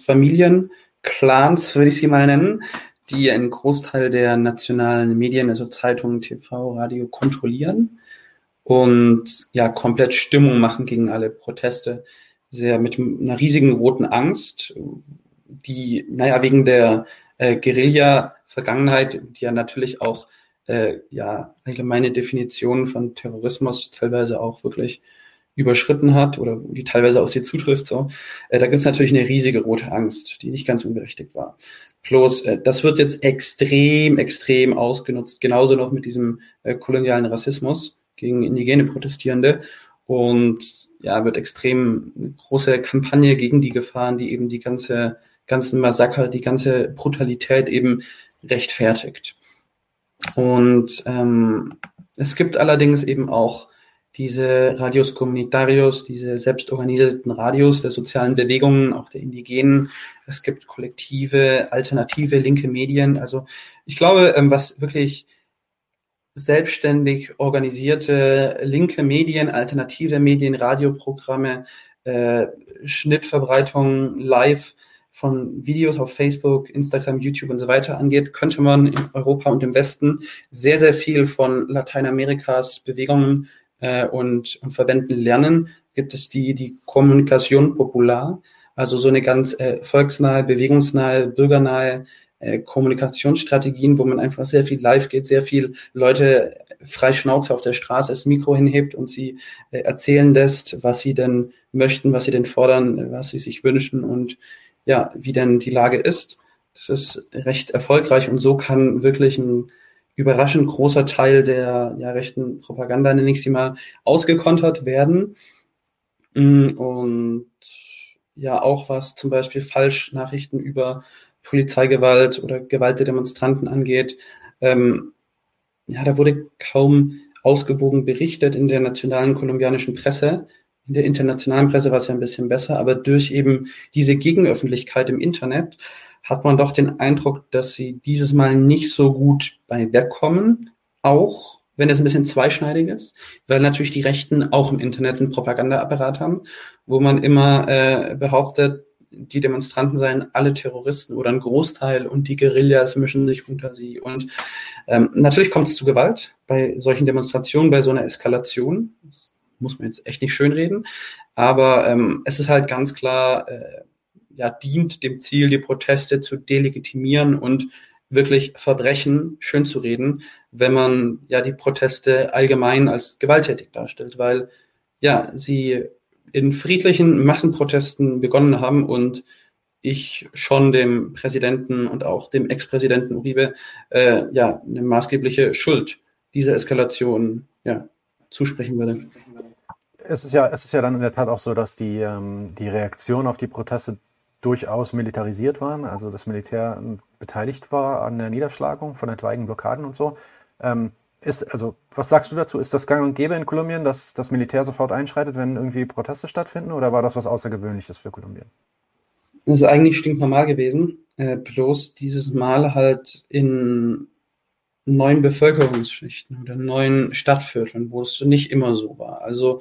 Familienclans, würde ich sie mal nennen, die einen Großteil der nationalen Medien, also Zeitungen, TV, Radio, kontrollieren und ja komplett Stimmung machen gegen alle Proteste. Sehr mit einer riesigen roten Angst, die, naja, wegen der äh, Guerilla-Vergangenheit, die ja natürlich auch äh, ja, allgemeine Definitionen von Terrorismus teilweise auch wirklich überschritten hat oder die teilweise auf sie zutrifft. So, äh, da gibt's natürlich eine riesige rote Angst, die nicht ganz unberechtigt war. Plus, äh, das wird jetzt extrem, extrem ausgenutzt, genauso noch mit diesem äh, kolonialen Rassismus gegen indigene Protestierende. Und ja, wird extrem eine große Kampagne gegen die gefahren, die eben die ganze, ganzen Massaker, die ganze Brutalität eben rechtfertigt. Und ähm, es gibt allerdings eben auch diese Radios Comunitarios, diese selbstorganisierten Radios der sozialen Bewegungen, auch der Indigenen. Es gibt kollektive, alternative, linke Medien. Also ich glaube, ähm, was wirklich selbstständig organisierte linke Medien, alternative Medien, Radioprogramme, äh, Schnittverbreitung live von Videos auf Facebook, Instagram, YouTube und so weiter angeht, könnte man in Europa und im Westen sehr, sehr viel von Lateinamerikas Bewegungen äh, und, und Verbänden lernen. Gibt es die, die Kommunikation Popular, also so eine ganz äh, volksnahe, bewegungsnahe, bürgernahe äh, Kommunikationsstrategien, wo man einfach sehr viel live geht, sehr viel Leute frei Schnauze auf der Straße das Mikro hinhebt und sie äh, erzählen lässt, was sie denn möchten, was sie denn fordern, was sie sich wünschen und ja, wie denn die Lage ist. Das ist recht erfolgreich und so kann wirklich ein überraschend großer Teil der ja, rechten Propaganda, nenne ich sie mal, ausgekontert werden. Mm, und ja, auch was zum Beispiel Falschnachrichten über Polizeigewalt oder Gewalt der Demonstranten angeht, ähm, ja, da wurde kaum ausgewogen berichtet in der nationalen kolumbianischen Presse. In der internationalen Presse war es ja ein bisschen besser, aber durch eben diese Gegenöffentlichkeit im Internet hat man doch den Eindruck, dass sie dieses Mal nicht so gut bei wegkommen, auch wenn es ein bisschen zweischneidig ist, weil natürlich die Rechten auch im Internet einen Propagandaapparat haben, wo man immer äh, behauptet, die Demonstranten seien alle Terroristen oder ein Großteil und die Guerillas mischen sich unter sie. Und ähm, natürlich kommt es zu Gewalt bei solchen Demonstrationen, bei so einer Eskalation. Das muss man jetzt echt nicht schönreden. Aber ähm, es ist halt ganz klar, äh, ja, dient dem Ziel, die Proteste zu delegitimieren und wirklich Verbrechen schön zu reden, wenn man ja die Proteste allgemein als gewalttätig darstellt, weil ja, sie in friedlichen Massenprotesten begonnen haben und ich schon dem Präsidenten und auch dem Ex-Präsidenten Uribe äh, ja eine maßgebliche Schuld dieser Eskalation ja, zusprechen würde. Es ist ja, es ist ja dann in der Tat auch so, dass die, ähm, die Reaktion auf die Proteste durchaus militarisiert waren, also das Militär beteiligt war an der Niederschlagung von etwaigen Blockaden und so. Ähm, ist, also, was sagst du dazu? Ist das gang und gäbe in Kolumbien, dass das Militär sofort einschreitet, wenn irgendwie Proteste stattfinden, oder war das was Außergewöhnliches für Kolumbien? Das ist eigentlich stinknormal gewesen, äh, bloß dieses Mal halt in neuen Bevölkerungsschichten oder neuen Stadtvierteln, wo es nicht immer so war. Also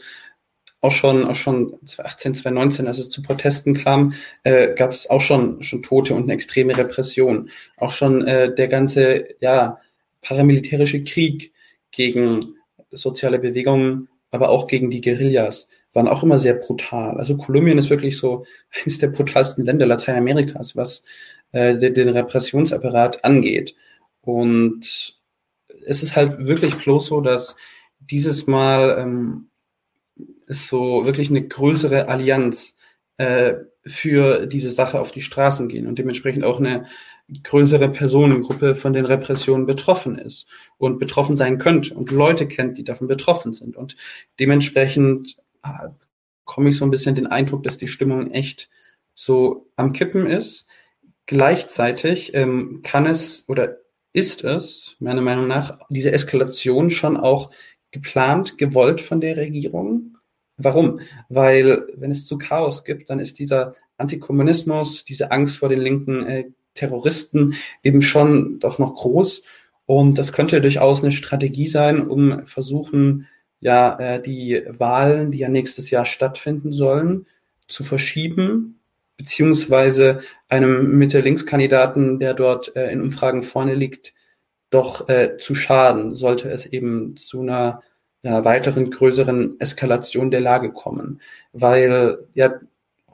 auch schon, auch schon 2018, 2019, als es zu Protesten kam, äh, gab es auch schon, schon Tote und eine extreme Repression. Auch schon äh, der ganze, ja, paramilitärische Krieg gegen soziale Bewegungen, aber auch gegen die Guerillas waren auch immer sehr brutal. Also Kolumbien ist wirklich so eines der brutalsten Länder Lateinamerikas, was äh, den, Repressionsapparat angeht. Und es ist halt wirklich bloß so, dass dieses Mal ähm, ist so wirklich eine größere Allianz äh, für diese Sache auf die Straßen gehen und dementsprechend auch eine größere Personengruppe von den Repressionen betroffen ist und betroffen sein könnte und Leute kennt, die davon betroffen sind. Und dementsprechend äh, komme ich so ein bisschen den Eindruck, dass die Stimmung echt so am Kippen ist. Gleichzeitig ähm, kann es oder ist es, meiner Meinung nach, diese Eskalation schon auch geplant, gewollt von der Regierung. Warum? Weil wenn es zu Chaos gibt, dann ist dieser Antikommunismus, diese Angst vor den linken äh, Terroristen eben schon doch noch groß. Und das könnte durchaus eine Strategie sein, um versuchen, ja, äh, die Wahlen, die ja nächstes Jahr stattfinden sollen, zu verschieben, beziehungsweise einem Mitte-Links-Kandidaten, der dort äh, in Umfragen vorne liegt, doch äh, zu schaden, sollte es eben zu einer weiteren größeren Eskalation der Lage kommen. Weil ja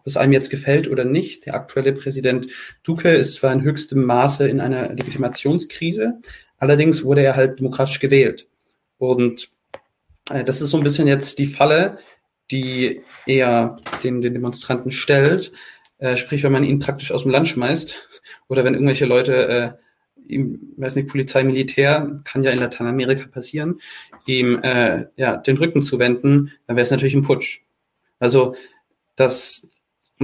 ob es einem jetzt gefällt oder nicht. Der aktuelle Präsident Duque ist zwar in höchstem Maße in einer Legitimationskrise, allerdings wurde er halt demokratisch gewählt. Und äh, das ist so ein bisschen jetzt die Falle, die er den, den Demonstranten stellt. Äh, sprich, wenn man ihn praktisch aus dem Land schmeißt oder wenn irgendwelche Leute äh, ihm, weiß nicht, Polizei, Militär, kann ja in Lateinamerika passieren, ihm äh, ja, den Rücken zu wenden, dann wäre es natürlich ein Putsch. Also das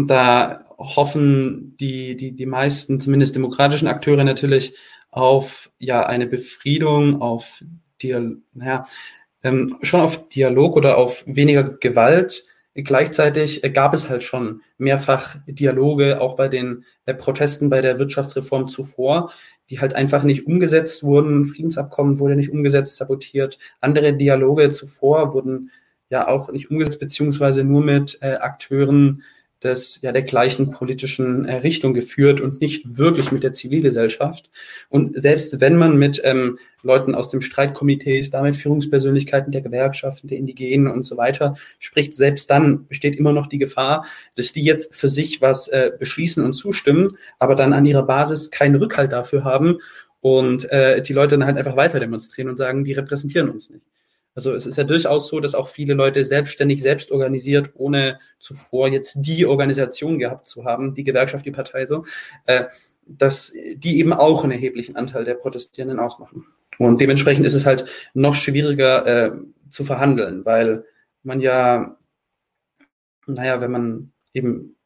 da hoffen die, die, die meisten, zumindest demokratischen Akteure natürlich, auf ja eine Befriedung, auf Dial naja, ähm, schon auf Dialog oder auf weniger Gewalt. Gleichzeitig gab es halt schon mehrfach Dialoge, auch bei den äh, Protesten bei der Wirtschaftsreform zuvor, die halt einfach nicht umgesetzt wurden. Friedensabkommen wurde nicht umgesetzt, sabotiert. Andere Dialoge zuvor wurden ja auch nicht umgesetzt, beziehungsweise nur mit äh, Akteuren des, ja, der gleichen politischen äh, Richtung geführt und nicht wirklich mit der Zivilgesellschaft. Und selbst wenn man mit ähm, Leuten aus dem Streitkomitees, damit Führungspersönlichkeiten der Gewerkschaften, der Indigenen und so weiter spricht, selbst dann besteht immer noch die Gefahr, dass die jetzt für sich was äh, beschließen und zustimmen, aber dann an ihrer Basis keinen Rückhalt dafür haben und äh, die Leute dann halt einfach weiter demonstrieren und sagen, die repräsentieren uns nicht. Also es ist ja durchaus so, dass auch viele Leute selbstständig, selbst organisiert, ohne zuvor jetzt die Organisation gehabt zu haben, die Gewerkschaft, die Partei so, äh, dass die eben auch einen erheblichen Anteil der Protestierenden ausmachen. Und dementsprechend ist es halt noch schwieriger äh, zu verhandeln, weil man ja, naja, wenn man eben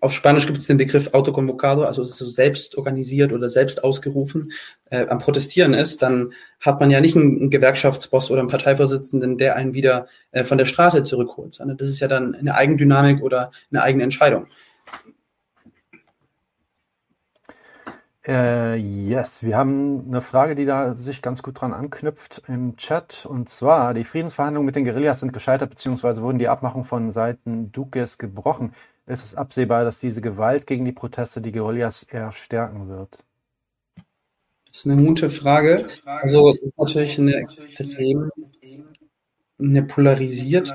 auf Spanisch gibt es den Begriff autoconvocado, also so selbst organisiert oder selbst ausgerufen, äh, am Protestieren ist, dann hat man ja nicht einen, einen Gewerkschaftsboss oder einen Parteivorsitzenden, der einen wieder äh, von der Straße zurückholt, sondern das ist ja dann eine Eigendynamik oder eine eigene Entscheidung. Äh, yes, wir haben eine Frage, die da sich ganz gut dran anknüpft im Chat. Und zwar, die Friedensverhandlungen mit den Guerillas sind gescheitert, beziehungsweise wurden die Abmachungen von Seiten Dukes gebrochen. Ist es absehbar, dass diese Gewalt gegen die Proteste die Guerillas eher stärken wird? Das ist eine gute Frage. Also natürlich eine extrem eine polarisierte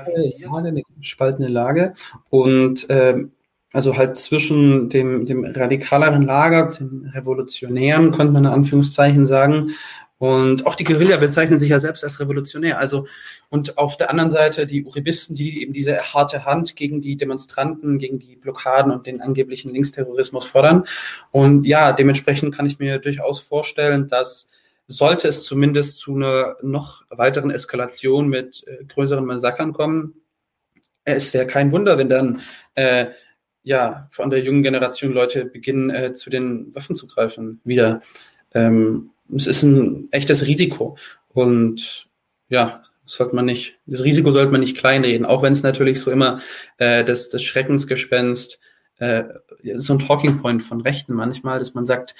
eine gespaltene Lage. Und ähm, also halt zwischen dem, dem radikaleren Lager, dem Revolutionären, könnte man in Anführungszeichen sagen. Und auch die Guerilla bezeichnen sich ja selbst als revolutionär. Also, und auf der anderen Seite die Uribisten, die eben diese harte Hand gegen die Demonstranten, gegen die Blockaden und den angeblichen Linksterrorismus fordern. Und ja, dementsprechend kann ich mir durchaus vorstellen, dass sollte es zumindest zu einer noch weiteren Eskalation mit äh, größeren Massakern kommen, es wäre kein Wunder, wenn dann äh, ja, von der jungen Generation Leute beginnen, äh, zu den Waffen zu greifen wieder. Ähm, es ist ein echtes Risiko. Und ja, das sollte man nicht, das Risiko sollte man nicht kleinreden, auch wenn es natürlich so immer äh, das, das Schreckensgespenst äh, so ein Talking Point von Rechten manchmal, dass man sagt,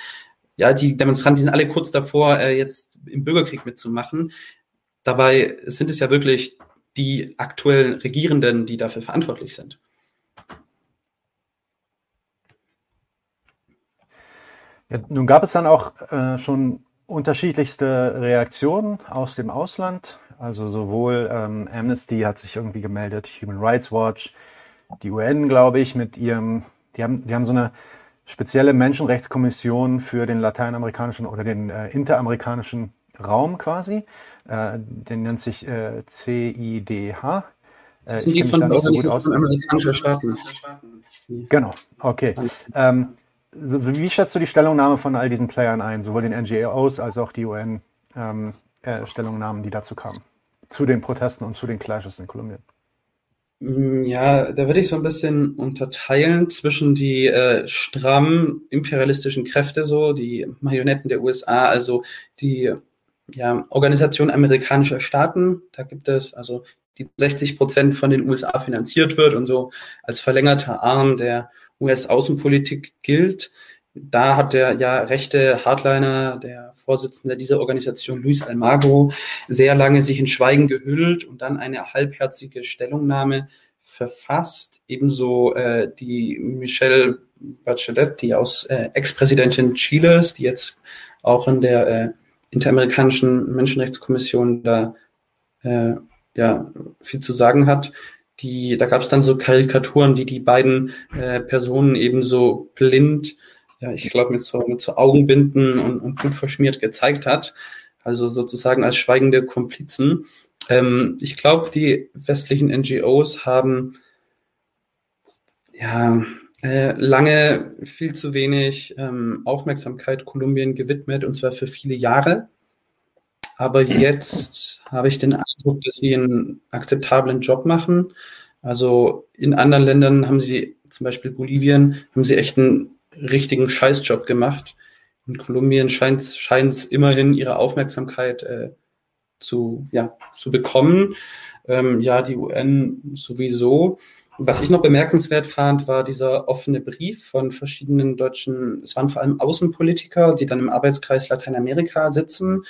ja, die Demonstranten, die sind alle kurz davor, äh, jetzt im Bürgerkrieg mitzumachen. Dabei sind es ja wirklich die aktuellen Regierenden, die dafür verantwortlich sind. Ja, nun gab es dann auch äh, schon unterschiedlichste Reaktionen aus dem Ausland. Also sowohl ähm, Amnesty hat sich irgendwie gemeldet, Human Rights Watch, die UN, glaube ich, mit ihrem, die haben, die haben so eine spezielle Menschenrechtskommission für den lateinamerikanischen oder den äh, interamerikanischen Raum quasi. Äh, den nennt sich äh, CIDH. Äh, sind die von, so aus. amerikanischer Staaten? Genau, okay. Ähm, wie schätzt du die Stellungnahme von all diesen Playern ein, sowohl den NGOs als auch die UN-Stellungnahmen, ähm, äh, die dazu kamen, zu den Protesten und zu den Clashes in Kolumbien? Mm, ja, da würde ich so ein bisschen unterteilen zwischen die äh, stramm imperialistischen Kräfte, so die Marionetten der USA, also die ja, Organisation amerikanischer Staaten. Da gibt es also die 60 Prozent von den USA finanziert wird und so als verlängerter Arm der US-Außenpolitik gilt. Da hat der ja rechte Hardliner, der Vorsitzende dieser Organisation, Luis Almagro, sehr lange sich in Schweigen gehüllt und dann eine halbherzige Stellungnahme verfasst. Ebenso äh, die Michelle Bachelet, die aus äh, Ex-Präsidentin Chiles, die jetzt auch in der äh, Interamerikanischen Menschenrechtskommission da äh, ja viel zu sagen hat die, da gab es dann so Karikaturen, die die beiden äh, Personen eben so blind, ja, ich glaube mit so, mit so Augenbinden und, und Blut verschmiert gezeigt hat. Also sozusagen als schweigende Komplizen. Ähm, ich glaube, die westlichen NGOs haben ja äh, lange viel zu wenig ähm, Aufmerksamkeit Kolumbien gewidmet und zwar für viele Jahre. Aber jetzt habe ich den Eindruck, dass sie einen akzeptablen Job machen. Also in anderen Ländern haben sie, zum Beispiel Bolivien, haben sie echt einen richtigen Scheißjob gemacht. In Kolumbien scheint es immerhin ihre Aufmerksamkeit äh, zu, ja, zu bekommen. Ähm, ja, die UN sowieso. Was ich noch bemerkenswert fand, war dieser offene Brief von verschiedenen deutschen, es waren vor allem Außenpolitiker, die dann im Arbeitskreis Lateinamerika sitzen,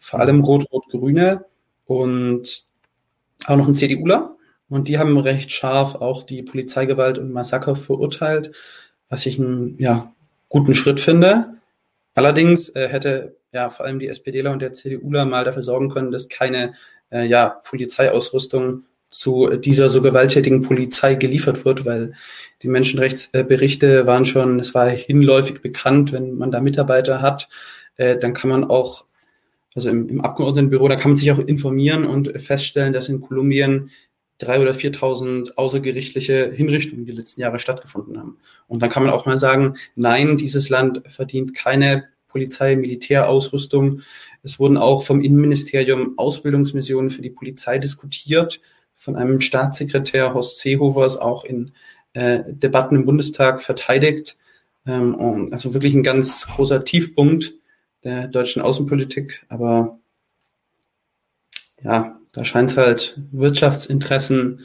vor allem Rot-Rot-Grüne und auch noch ein CDUler. Und die haben recht scharf auch die Polizeigewalt und Massaker verurteilt, was ich einen ja, guten Schritt finde. Allerdings äh, hätte ja vor allem die SPDler und der CDUler mal dafür sorgen können, dass keine äh, ja, Polizeiausrüstung zu dieser so gewalttätigen Polizei geliefert wird, weil die Menschenrechtsberichte waren schon, es war hinläufig bekannt, wenn man da Mitarbeiter hat, äh, dann kann man auch also im, im Abgeordnetenbüro, da kann man sich auch informieren und feststellen, dass in Kolumbien drei oder 4.000 außergerichtliche Hinrichtungen die letzten Jahre stattgefunden haben. Und dann kann man auch mal sagen, nein, dieses Land verdient keine Polizei, Militärausrüstung. Es wurden auch vom Innenministerium Ausbildungsmissionen für die Polizei diskutiert, von einem Staatssekretär Horst Seehofers auch in äh, Debatten im Bundestag verteidigt. Ähm, also wirklich ein ganz großer Tiefpunkt der deutschen Außenpolitik. Aber ja, da scheint es halt Wirtschaftsinteressen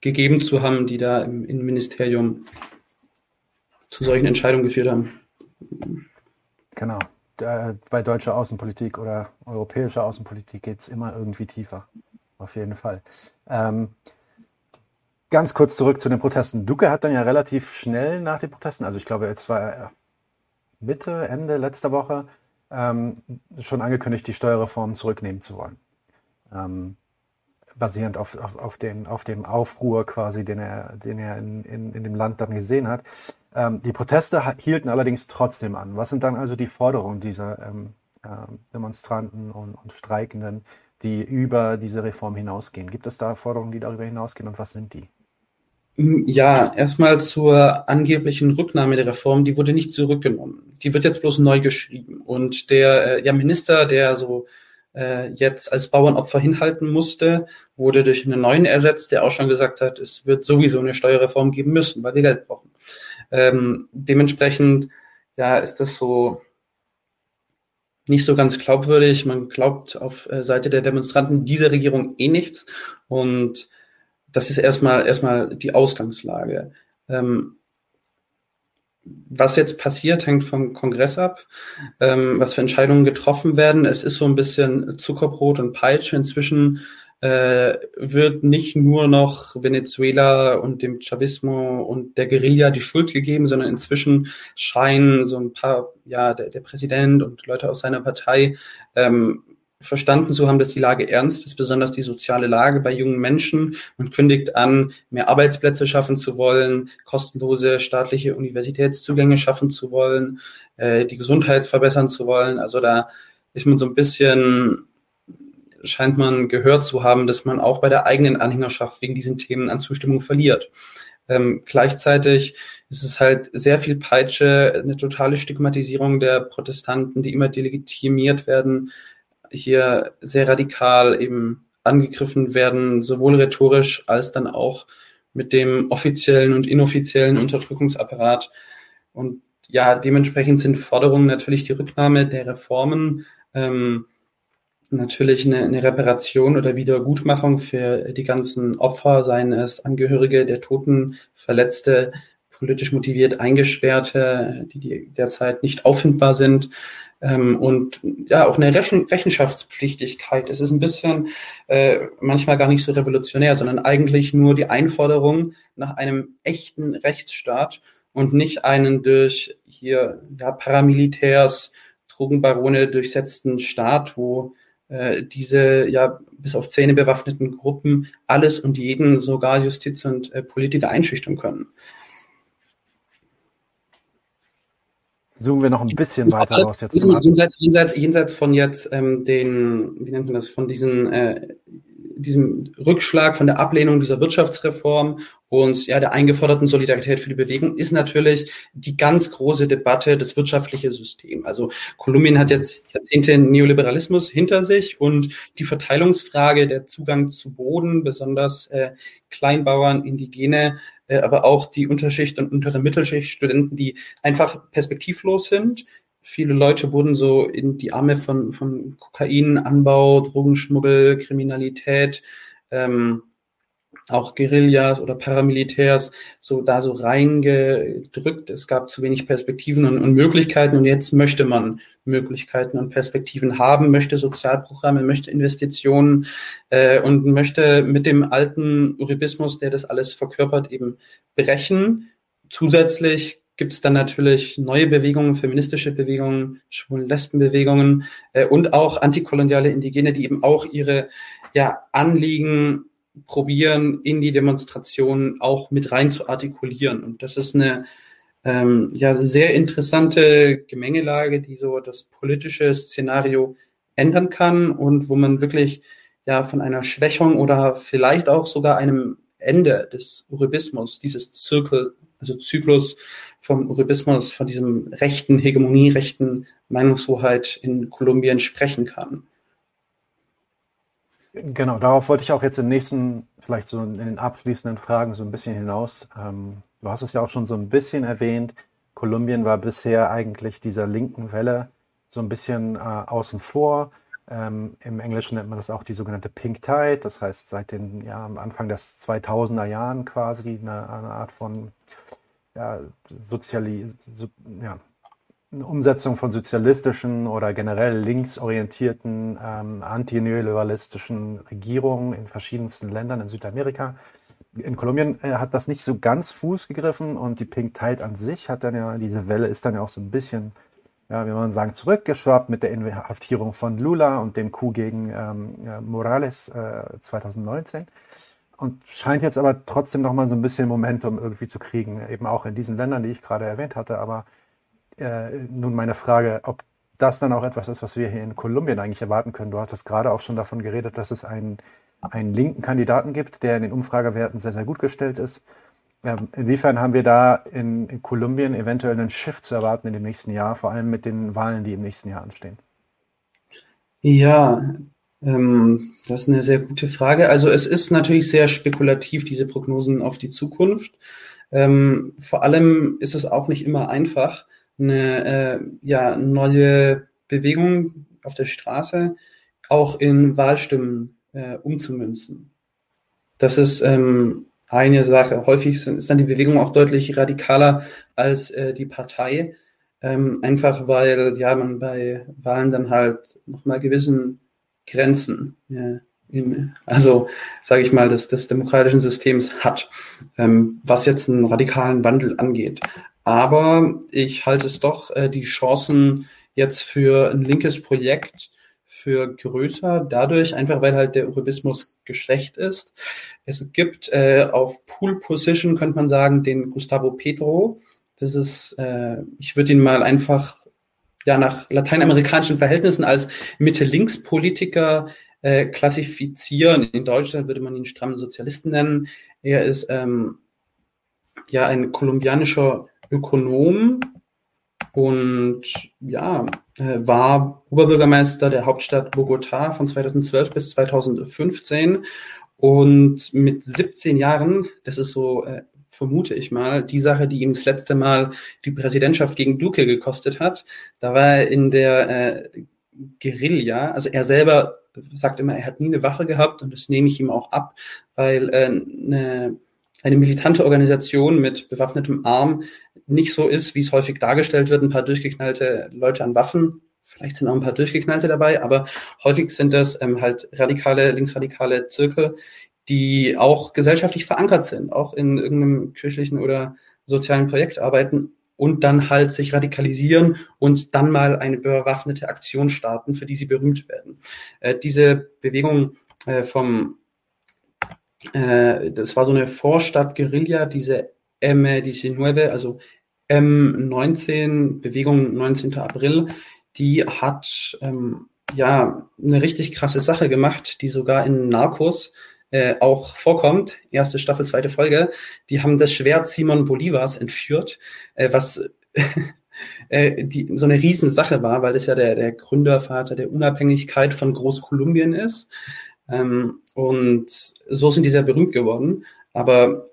gegeben zu haben, die da im Innenministerium zu solchen Entscheidungen geführt haben. Genau. Bei deutscher Außenpolitik oder europäischer Außenpolitik geht es immer irgendwie tiefer. Auf jeden Fall. Ähm, ganz kurz zurück zu den Protesten. Duque hat dann ja relativ schnell nach den Protesten, also ich glaube, jetzt war Mitte, Ende letzter Woche, ähm, schon angekündigt, die Steuerreform zurücknehmen zu wollen. Ähm, basierend auf, auf, auf, den, auf dem Aufruhr quasi, den er, den er in, in, in dem Land dann gesehen hat. Ähm, die Proteste hielten allerdings trotzdem an. Was sind dann also die Forderungen dieser ähm, äh, Demonstranten und, und Streikenden, die über diese Reform hinausgehen? Gibt es da Forderungen, die darüber hinausgehen und was sind die? Ja, erstmal zur angeblichen Rücknahme der Reform, die wurde nicht zurückgenommen. Die wird jetzt bloß neu geschrieben. Und der äh, ja, Minister, der so äh, jetzt als Bauernopfer hinhalten musste, wurde durch einen neuen ersetzt, der auch schon gesagt hat, es wird sowieso eine Steuerreform geben müssen, weil wir Geld brauchen. Ähm, dementsprechend, ja, ist das so nicht so ganz glaubwürdig. Man glaubt auf äh, Seite der Demonstranten dieser Regierung eh nichts. Und das ist erstmal, erstmal die Ausgangslage. Ähm, was jetzt passiert, hängt vom Kongress ab, ähm, was für Entscheidungen getroffen werden. Es ist so ein bisschen Zuckerbrot und Peitsche. Inzwischen äh, wird nicht nur noch Venezuela und dem Chavismo und der Guerilla die Schuld gegeben, sondern inzwischen scheinen so ein paar, ja, der, der Präsident und Leute aus seiner Partei ähm, verstanden zu haben, dass die Lage ernst ist, besonders die soziale Lage bei jungen Menschen und kündigt an, mehr Arbeitsplätze schaffen zu wollen, kostenlose staatliche Universitätszugänge schaffen zu wollen, äh, die Gesundheit verbessern zu wollen. Also da ist man so ein bisschen, scheint man gehört zu haben, dass man auch bei der eigenen Anhängerschaft wegen diesen Themen an Zustimmung verliert. Ähm, gleichzeitig ist es halt sehr viel Peitsche, eine totale Stigmatisierung der Protestanten, die immer delegitimiert werden, hier sehr radikal eben angegriffen werden, sowohl rhetorisch als dann auch mit dem offiziellen und inoffiziellen Unterdrückungsapparat. Und ja, dementsprechend sind Forderungen natürlich die Rücknahme der Reformen, ähm, natürlich eine, eine Reparation oder Wiedergutmachung für die ganzen Opfer, seien es Angehörige der Toten, Verletzte, politisch motiviert Eingesperrte, die, die derzeit nicht auffindbar sind, ähm, und ja, auch eine Rechen Rechenschaftspflichtigkeit. Es ist ein bisschen äh, manchmal gar nicht so revolutionär, sondern eigentlich nur die Einforderung nach einem echten Rechtsstaat und nicht einen durch hier ja, Paramilitärs, Drogenbarone durchsetzten Staat, wo äh, diese ja bis auf Zähne bewaffneten Gruppen alles und jeden, sogar Justiz und äh, Politiker einschüchtern können. Zoomen wir noch ein bisschen weiter raus jetzt jenseits, jenseits, jenseits von jetzt ähm, den, wie nennt man das, von diesen äh, diesem Rückschlag von der Ablehnung dieser Wirtschaftsreform und ja der eingeforderten Solidarität für die Bewegung ist natürlich die ganz große Debatte des wirtschaftlichen Systems. Also Kolumbien hat jetzt Jahrzehnte Neoliberalismus hinter sich und die Verteilungsfrage, der Zugang zu Boden, besonders äh, Kleinbauern, Indigene, äh, aber auch die Unterschicht und untere Mittelschicht Studenten, die einfach perspektivlos sind. Viele Leute wurden so in die Arme von, von Kokainanbau, Drogenschmuggel, Kriminalität, ähm, auch Guerillas oder Paramilitärs so da so reingedrückt. Es gab zu wenig Perspektiven und, und, Möglichkeiten und jetzt möchte man Möglichkeiten und Perspektiven haben, möchte Sozialprogramme, möchte Investitionen äh, und möchte mit dem alten Uribismus, der das alles verkörpert, eben brechen. Zusätzlich gibt es dann natürlich neue Bewegungen, feministische Bewegungen, schwulen Lesbenbewegungen äh, und auch antikoloniale Indigene, die eben auch ihre ja, Anliegen probieren, in die Demonstration auch mit rein zu artikulieren. Und das ist eine ähm, ja, sehr interessante Gemengelage, die so das politische Szenario ändern kann und wo man wirklich ja von einer Schwächung oder vielleicht auch sogar einem Ende des Uribismus, dieses Zirkel, also Zyklus vom Uribismus, von diesem rechten Hegemonie, rechten Meinungshoheit in Kolumbien sprechen kann. Genau, darauf wollte ich auch jetzt im nächsten, vielleicht so in den abschließenden Fragen so ein bisschen hinaus. Ähm, du hast es ja auch schon so ein bisschen erwähnt. Kolumbien war bisher eigentlich dieser linken Welle so ein bisschen äh, außen vor. Ähm, Im Englischen nennt man das auch die sogenannte Pink Tide, das heißt seit den ja, Anfang des 2000er Jahren quasi eine, eine Art von ja, Soziali so, ja, eine Umsetzung von sozialistischen oder generell linksorientierten, ähm, antineoliberalistischen Regierungen in verschiedensten Ländern in Südamerika. In Kolumbien äh, hat das nicht so ganz Fuß gegriffen und die Pink Tide an sich hat dann ja, diese Welle ist dann ja auch so ein bisschen, ja, wie man sagen, zurückgeschwappt mit der Inhaftierung von Lula und dem Coup gegen ähm, Morales äh, 2019 und scheint jetzt aber trotzdem noch mal so ein bisschen Momentum irgendwie zu kriegen, eben auch in diesen Ländern, die ich gerade erwähnt hatte, aber äh, nun meine Frage, ob das dann auch etwas ist, was wir hier in Kolumbien eigentlich erwarten können. Du hattest gerade auch schon davon geredet, dass es einen, einen linken Kandidaten gibt, der in den Umfragewerten sehr, sehr gut gestellt ist. Ähm, inwiefern haben wir da in, in Kolumbien eventuell einen Shift zu erwarten in dem nächsten Jahr, vor allem mit den Wahlen, die im nächsten Jahr anstehen? Ja, ähm, das ist eine sehr gute Frage. Also es ist natürlich sehr spekulativ, diese Prognosen auf die Zukunft. Ähm, vor allem ist es auch nicht immer einfach, eine äh, ja, neue Bewegung auf der Straße auch in Wahlstimmen äh, umzumünzen. Das ist ähm, eine Sache. Häufig sind, ist dann die Bewegung auch deutlich radikaler als äh, die Partei, ähm, einfach weil ja man bei Wahlen dann halt nochmal gewissen Grenzen, ja, in, also sage ich mal, des, des demokratischen Systems hat, ähm, was jetzt einen radikalen Wandel angeht. Aber ich halte es doch äh, die Chancen jetzt für ein linkes Projekt für größer, dadurch einfach, weil halt der Uribismus geschwächt ist. Es gibt äh, auf Pool Position, könnte man sagen, den Gustavo Pedro. Das ist, äh, ich würde ihn mal einfach ja nach lateinamerikanischen Verhältnissen als Mitte-Links-Politiker äh, klassifizieren. In Deutschland würde man ihn strammen Sozialisten nennen. Er ist ähm, ja ein kolumbianischer Ökonom und ja, äh, war Oberbürgermeister der Hauptstadt Bogotá von 2012 bis 2015 und mit 17 Jahren, das ist so, äh, vermute ich mal, die Sache, die ihm das letzte Mal die Präsidentschaft gegen Duque gekostet hat, da war er in der äh, Guerilla, also er selber sagt immer, er hat nie eine Waffe gehabt und das nehme ich ihm auch ab, weil äh, eine eine militante Organisation mit bewaffnetem Arm nicht so ist, wie es häufig dargestellt wird, ein paar durchgeknallte Leute an Waffen. Vielleicht sind auch ein paar durchgeknallte dabei, aber häufig sind das ähm, halt radikale, linksradikale Zirkel, die auch gesellschaftlich verankert sind, auch in irgendeinem kirchlichen oder sozialen Projekt arbeiten und dann halt sich radikalisieren und dann mal eine bewaffnete Aktion starten, für die sie berühmt werden. Äh, diese Bewegung äh, vom äh, das war so eine Vorstadt-Guerilla, diese M19, also M19, Bewegung 19. April, die hat ähm, ja eine richtig krasse Sache gemacht, die sogar in Narcos äh, auch vorkommt. Erste Staffel, zweite Folge. Die haben das Schwert Simon Bolivars entführt, äh, was äh, die, so eine Riesensache war, weil es ja der, der Gründervater der Unabhängigkeit von Großkolumbien ist. Ähm, und so sind die sehr berühmt geworden. Aber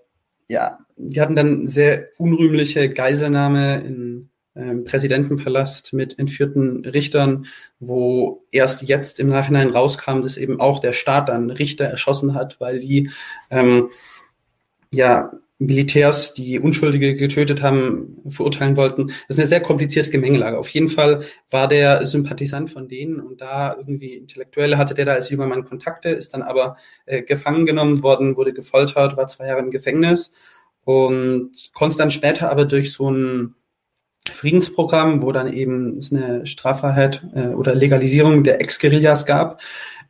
ja, die hatten dann sehr unrühmliche Geiselnahme im ähm, Präsidentenpalast mit entführten Richtern, wo erst jetzt im Nachhinein rauskam, dass eben auch der Staat dann Richter erschossen hat, weil die ähm, ja Militärs, die Unschuldige getötet haben, verurteilen wollten. Das ist eine sehr komplizierte Gemengelage. Auf jeden Fall war der Sympathisant von denen und da irgendwie Intellektuelle hatte der da als junger Mann Kontakte, ist dann aber äh, gefangen genommen worden, wurde gefoltert, war zwei Jahre im Gefängnis und konnte dann später aber durch so ein Friedensprogramm, wo dann eben es eine Straffreiheit äh, oder Legalisierung der Ex-Guerillas gab,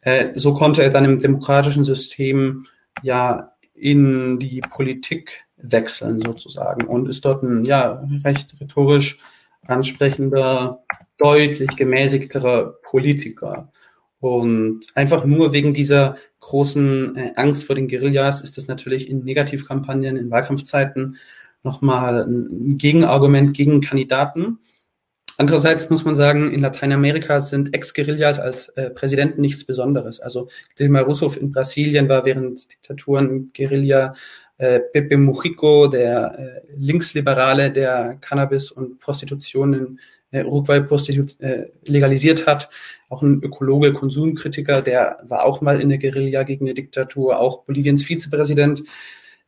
äh, so konnte er dann im demokratischen System ja in die Politik wechseln sozusagen und ist dort ein ja recht rhetorisch ansprechender, deutlich gemäßigterer Politiker. Und einfach nur wegen dieser großen äh, Angst vor den Guerillas ist es natürlich in Negativkampagnen, in Wahlkampfzeiten nochmal ein Gegenargument gegen Kandidaten. Andererseits muss man sagen, in Lateinamerika sind Ex-Guerillas als äh, Präsidenten nichts Besonderes. Also Dilma Rousseff in Brasilien war während Diktaturen Guerilla, äh, Pepe Mujico, der äh, Linksliberale, der Cannabis und Prostitution in äh, Uruguay Prostitu äh, legalisiert hat. Auch ein Ökologe, Konsumkritiker, der war auch mal in der Guerilla gegen eine Diktatur. Auch Boliviens Vizepräsident,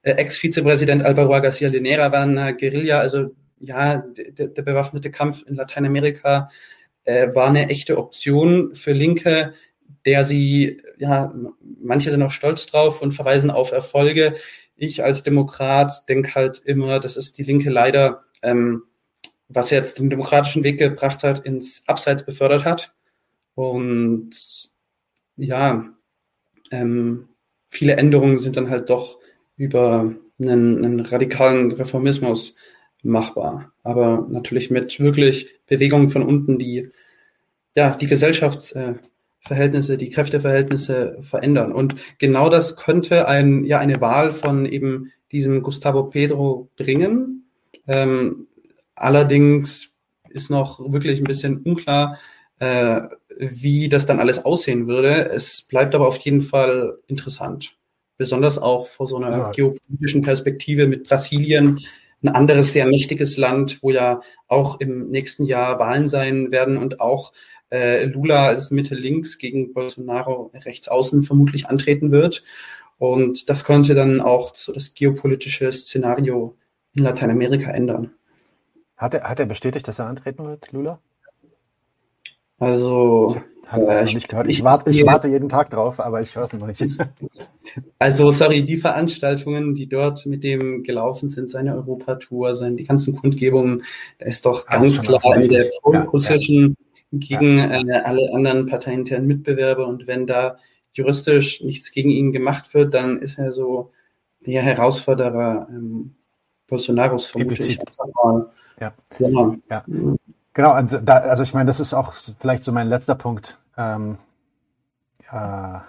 Ex-Vizepräsident Alvaro Garcia Linera war eine Guerilla. Also ja, der, der bewaffnete Kampf in Lateinamerika äh, war eine echte Option für Linke, der sie, ja, manche sind auch stolz drauf und verweisen auf Erfolge. Ich als Demokrat denke halt immer, das ist die Linke leider, ähm, was jetzt den demokratischen Weg gebracht hat, ins Abseits befördert hat. Und ja, ähm, viele Änderungen sind dann halt doch über einen, einen radikalen Reformismus machbar. Aber natürlich mit wirklich Bewegungen von unten, die ja die Gesellschaftsverhältnisse, die Kräfteverhältnisse verändern. Und genau das könnte ein, ja, eine Wahl von eben diesem Gustavo Pedro bringen. Ähm, allerdings ist noch wirklich ein bisschen unklar, äh, wie das dann alles aussehen würde. Es bleibt aber auf jeden Fall interessant. Besonders auch vor so einer ja. geopolitischen Perspektive mit Brasilien, ein anderes sehr mächtiges Land, wo ja auch im nächsten Jahr Wahlen sein werden und auch äh, Lula als Mitte links gegen Bolsonaro rechts außen vermutlich antreten wird. Und das könnte dann auch so das geopolitische Szenario in Lateinamerika ändern. Hat er, hat er bestätigt, dass er antreten wird, Lula? Also habe äh, ich, nicht gehört. Ich, warte, ich warte jeden Tag drauf, aber ich höre es noch nicht. Also, sorry, die Veranstaltungen, die dort mit dem gelaufen sind, seine Europatour, seine, die ganzen Kundgebungen, da ist doch ganz klar in der Pole Position ja, ja. gegen. Äh, alle anderen parteiinternen Mitbewerber. Und wenn da juristisch nichts gegen ihn gemacht wird, dann ist er so der Herausforderer ähm, Bolsonaros vermutlich. Ja. Genau. Ja. Genau, also, da, also ich meine, das ist auch vielleicht so mein letzter Punkt. Ähm, ja,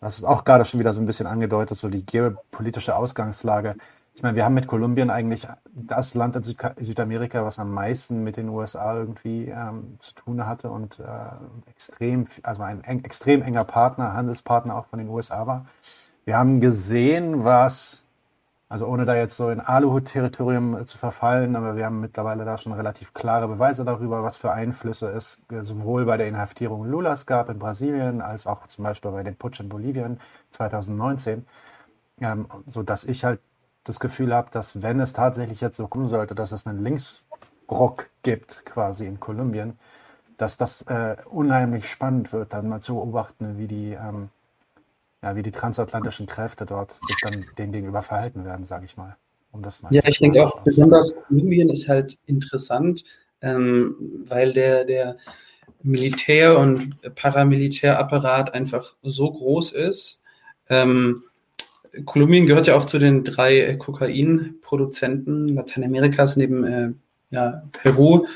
das ist auch gerade schon wieder so ein bisschen angedeutet, so die geopolitische Ausgangslage. Ich meine, wir haben mit Kolumbien eigentlich das Land in Südamerika, was am meisten mit den USA irgendwie ähm, zu tun hatte und äh, extrem, also ein eng, extrem enger Partner, Handelspartner auch von den USA war. Wir haben gesehen, was also ohne da jetzt so in Aluhut-Territorium äh, zu verfallen, aber wir haben mittlerweile da schon relativ klare Beweise darüber, was für Einflüsse es äh, sowohl bei der Inhaftierung Lulas gab in Brasilien, als auch zum Beispiel bei dem Putsch in Bolivien 2019, ähm, so dass ich halt das Gefühl habe, dass wenn es tatsächlich jetzt so kommen sollte, dass es einen Linksruck gibt quasi in Kolumbien, dass das äh, unheimlich spannend wird, dann mal zu beobachten, wie die ähm, ja, wie die transatlantischen Kräfte dort sich dann dem gegenüber verhalten werden, sage ich mal. Um das mal ja, ich denke auch, besonders Kolumbien ist halt interessant, ähm, weil der, der Militär- und Paramilitärapparat einfach so groß ist. Ähm, Kolumbien gehört ja auch zu den drei Kokainproduzenten Lateinamerikas neben äh, ja, Peru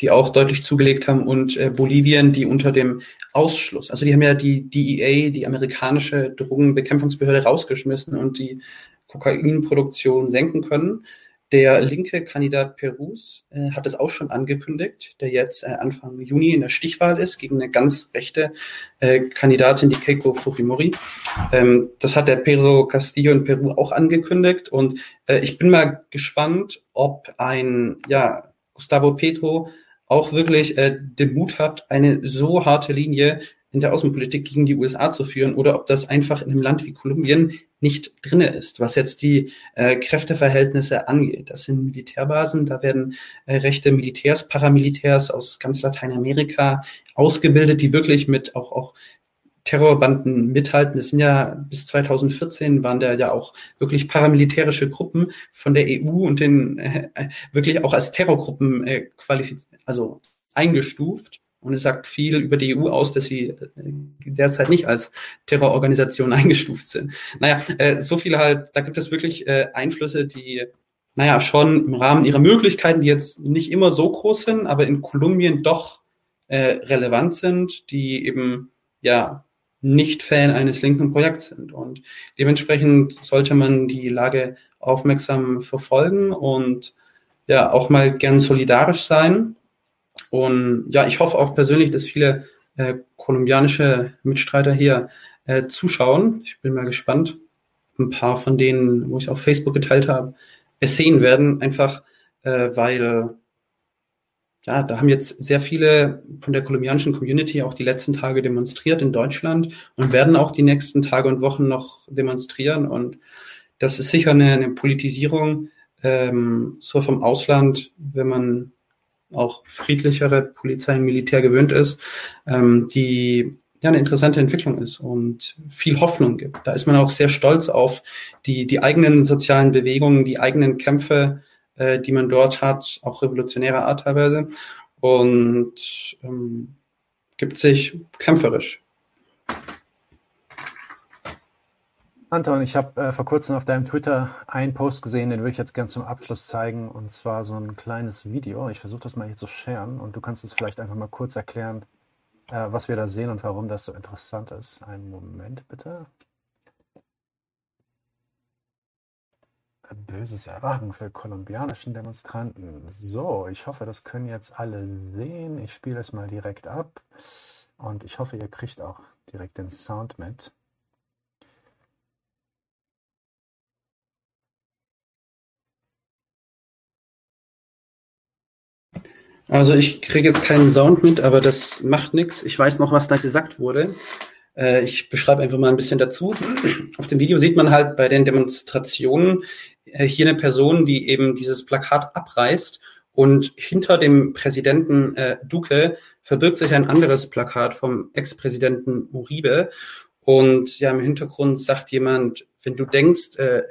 die auch deutlich zugelegt haben, und äh, Bolivien, die unter dem Ausschluss, also die haben ja die DEA, die amerikanische Drogenbekämpfungsbehörde, rausgeschmissen und die Kokainproduktion senken können. Der linke Kandidat Perus äh, hat es auch schon angekündigt, der jetzt äh, Anfang Juni in der Stichwahl ist gegen eine ganz rechte äh, Kandidatin, die Keiko Fujimori. Ähm, das hat der Pedro Castillo in Peru auch angekündigt und äh, ich bin mal gespannt, ob ein ja Gustavo Petro auch wirklich äh, den Mut hat, eine so harte Linie in der Außenpolitik gegen die USA zu führen oder ob das einfach in einem Land wie Kolumbien nicht drinne ist, was jetzt die äh, Kräfteverhältnisse angeht. Das sind Militärbasen, da werden äh, rechte Militärs, Paramilitärs aus ganz Lateinamerika ausgebildet, die wirklich mit auch, auch Terrorbanden mithalten. Das sind ja bis 2014 waren da ja auch wirklich paramilitärische Gruppen von der EU und den äh, wirklich auch als Terrorgruppen äh, qualifiziert also eingestuft. Und es sagt viel über die EU aus, dass sie äh, derzeit nicht als Terrororganisation eingestuft sind. Naja, äh, so viel halt, da gibt es wirklich äh, Einflüsse, die, naja, schon im Rahmen ihrer Möglichkeiten, die jetzt nicht immer so groß sind, aber in Kolumbien doch äh, relevant sind, die eben, ja, nicht Fan eines linken Projekts sind. Und dementsprechend sollte man die Lage aufmerksam verfolgen und ja, auch mal gern solidarisch sein. Und ja, ich hoffe auch persönlich, dass viele äh, kolumbianische Mitstreiter hier äh, zuschauen. Ich bin mal gespannt. Ein paar von denen, wo ich es auf Facebook geteilt habe, es sehen werden, einfach äh, weil ja, da haben jetzt sehr viele von der kolumbianischen Community auch die letzten Tage demonstriert in Deutschland und werden auch die nächsten Tage und Wochen noch demonstrieren. Und das ist sicher eine, eine Politisierung, ähm, so vom Ausland, wenn man auch friedlichere Polizei und Militär gewöhnt ist, ähm, die ja eine interessante Entwicklung ist und viel Hoffnung gibt. Da ist man auch sehr stolz auf die, die eigenen sozialen Bewegungen, die eigenen Kämpfe, äh, die man dort hat, auch revolutionärer Art teilweise, und ähm, gibt sich kämpferisch. Anton, ich habe äh, vor kurzem auf deinem Twitter einen Post gesehen, den würde ich jetzt gerne zum Abschluss zeigen, und zwar so ein kleines Video. Ich versuche das mal hier zu sharen und du kannst es vielleicht einfach mal kurz erklären, äh, was wir da sehen und warum das so interessant ist. Einen Moment bitte. Böses Erwachen für kolumbianischen Demonstranten. So, ich hoffe, das können jetzt alle sehen. Ich spiele es mal direkt ab und ich hoffe, ihr kriegt auch direkt den Sound mit. Also ich kriege jetzt keinen Sound mit, aber das macht nichts. Ich weiß noch, was da gesagt wurde. Äh, ich beschreibe einfach mal ein bisschen dazu. Auf dem Video sieht man halt bei den Demonstrationen hier eine Person, die eben dieses Plakat abreißt und hinter dem Präsidenten äh, Duque verbirgt sich ein anderes Plakat vom Ex-Präsidenten Uribe. Und ja, im Hintergrund sagt jemand, wenn du denkst, äh,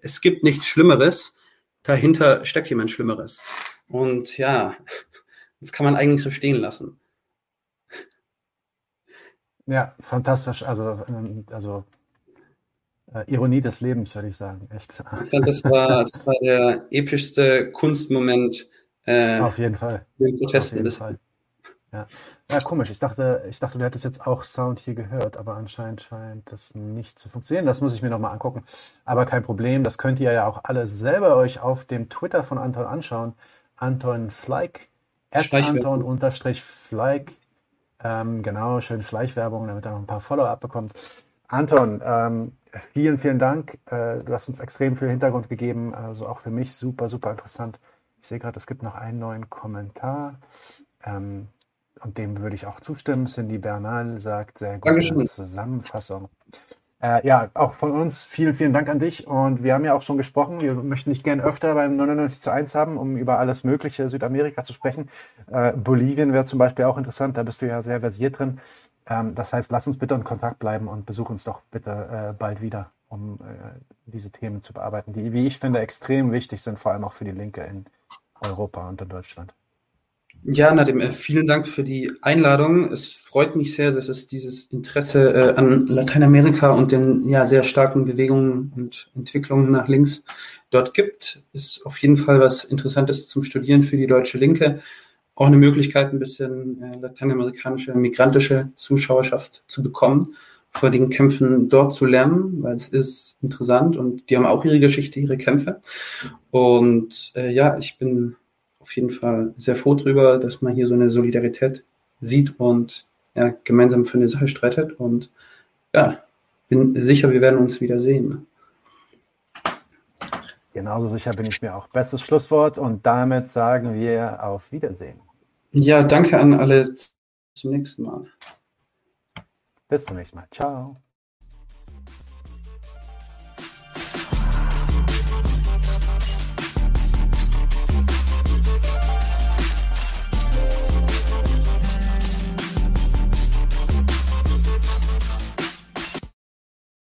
es gibt nichts Schlimmeres, dahinter steckt jemand Schlimmeres. Und ja, das kann man eigentlich so stehen lassen. Ja, fantastisch. Also, ähm, also äh, Ironie des Lebens, würde ich sagen. Echt. Ich fand, das war, das war der epischste Kunstmoment. Äh, Auf jeden Fall. Den Protesten. Auf jeden Fall. Ja. ja, komisch. Ich dachte, ich dachte, du hättest jetzt auch Sound hier gehört, aber anscheinend scheint das nicht zu funktionieren. Das muss ich mir nochmal angucken. Aber kein Problem. Das könnt ihr ja auch alle selber euch auf dem Twitter von Anton anschauen. Anton Fleik Anton-Fleik. Ähm, genau, schön Schleichwerbung, damit er noch ein paar Follower bekommt. Anton, ähm, vielen, vielen Dank. Äh, du hast uns extrem viel Hintergrund gegeben, also auch für mich super, super interessant. Ich sehe gerade, es gibt noch einen neuen Kommentar. Ähm, und dem würde ich auch zustimmen. Cindy Bernal sagt, sehr gute Zusammenfassung. Äh, ja, auch von uns vielen, vielen Dank an dich. Und wir haben ja auch schon gesprochen, wir möchten dich gerne öfter beim 99 zu 1 haben, um über alles mögliche Südamerika zu sprechen. Äh, Bolivien wäre zum Beispiel auch interessant, da bist du ja sehr versiert drin. Ähm, das heißt, lass uns bitte in Kontakt bleiben und besuch uns doch bitte äh, bald wieder, um äh, diese Themen zu bearbeiten, die, wie ich finde, extrem wichtig sind, vor allem auch für die Linke in Europa und in Deutschland. Ja, Nadim, äh, vielen Dank für die Einladung. Es freut mich sehr, dass es dieses Interesse äh, an Lateinamerika und den ja sehr starken Bewegungen und Entwicklungen nach links dort gibt. Ist auf jeden Fall was Interessantes zum Studieren für die deutsche Linke. Auch eine Möglichkeit, ein bisschen äh, lateinamerikanische, migrantische Zuschauerschaft zu bekommen, vor den Kämpfen dort zu lernen, weil es ist interessant und die haben auch ihre Geschichte, ihre Kämpfe. Und äh, ja, ich bin auf jeden Fall sehr froh drüber, dass man hier so eine Solidarität sieht und ja, gemeinsam für eine Sache streitet. Und ja, bin sicher, wir werden uns wiedersehen. Genauso sicher bin ich mir auch. Bestes Schlusswort und damit sagen wir auf Wiedersehen. Ja, danke an alle. Zum nächsten Mal. Bis zum nächsten Mal. Ciao.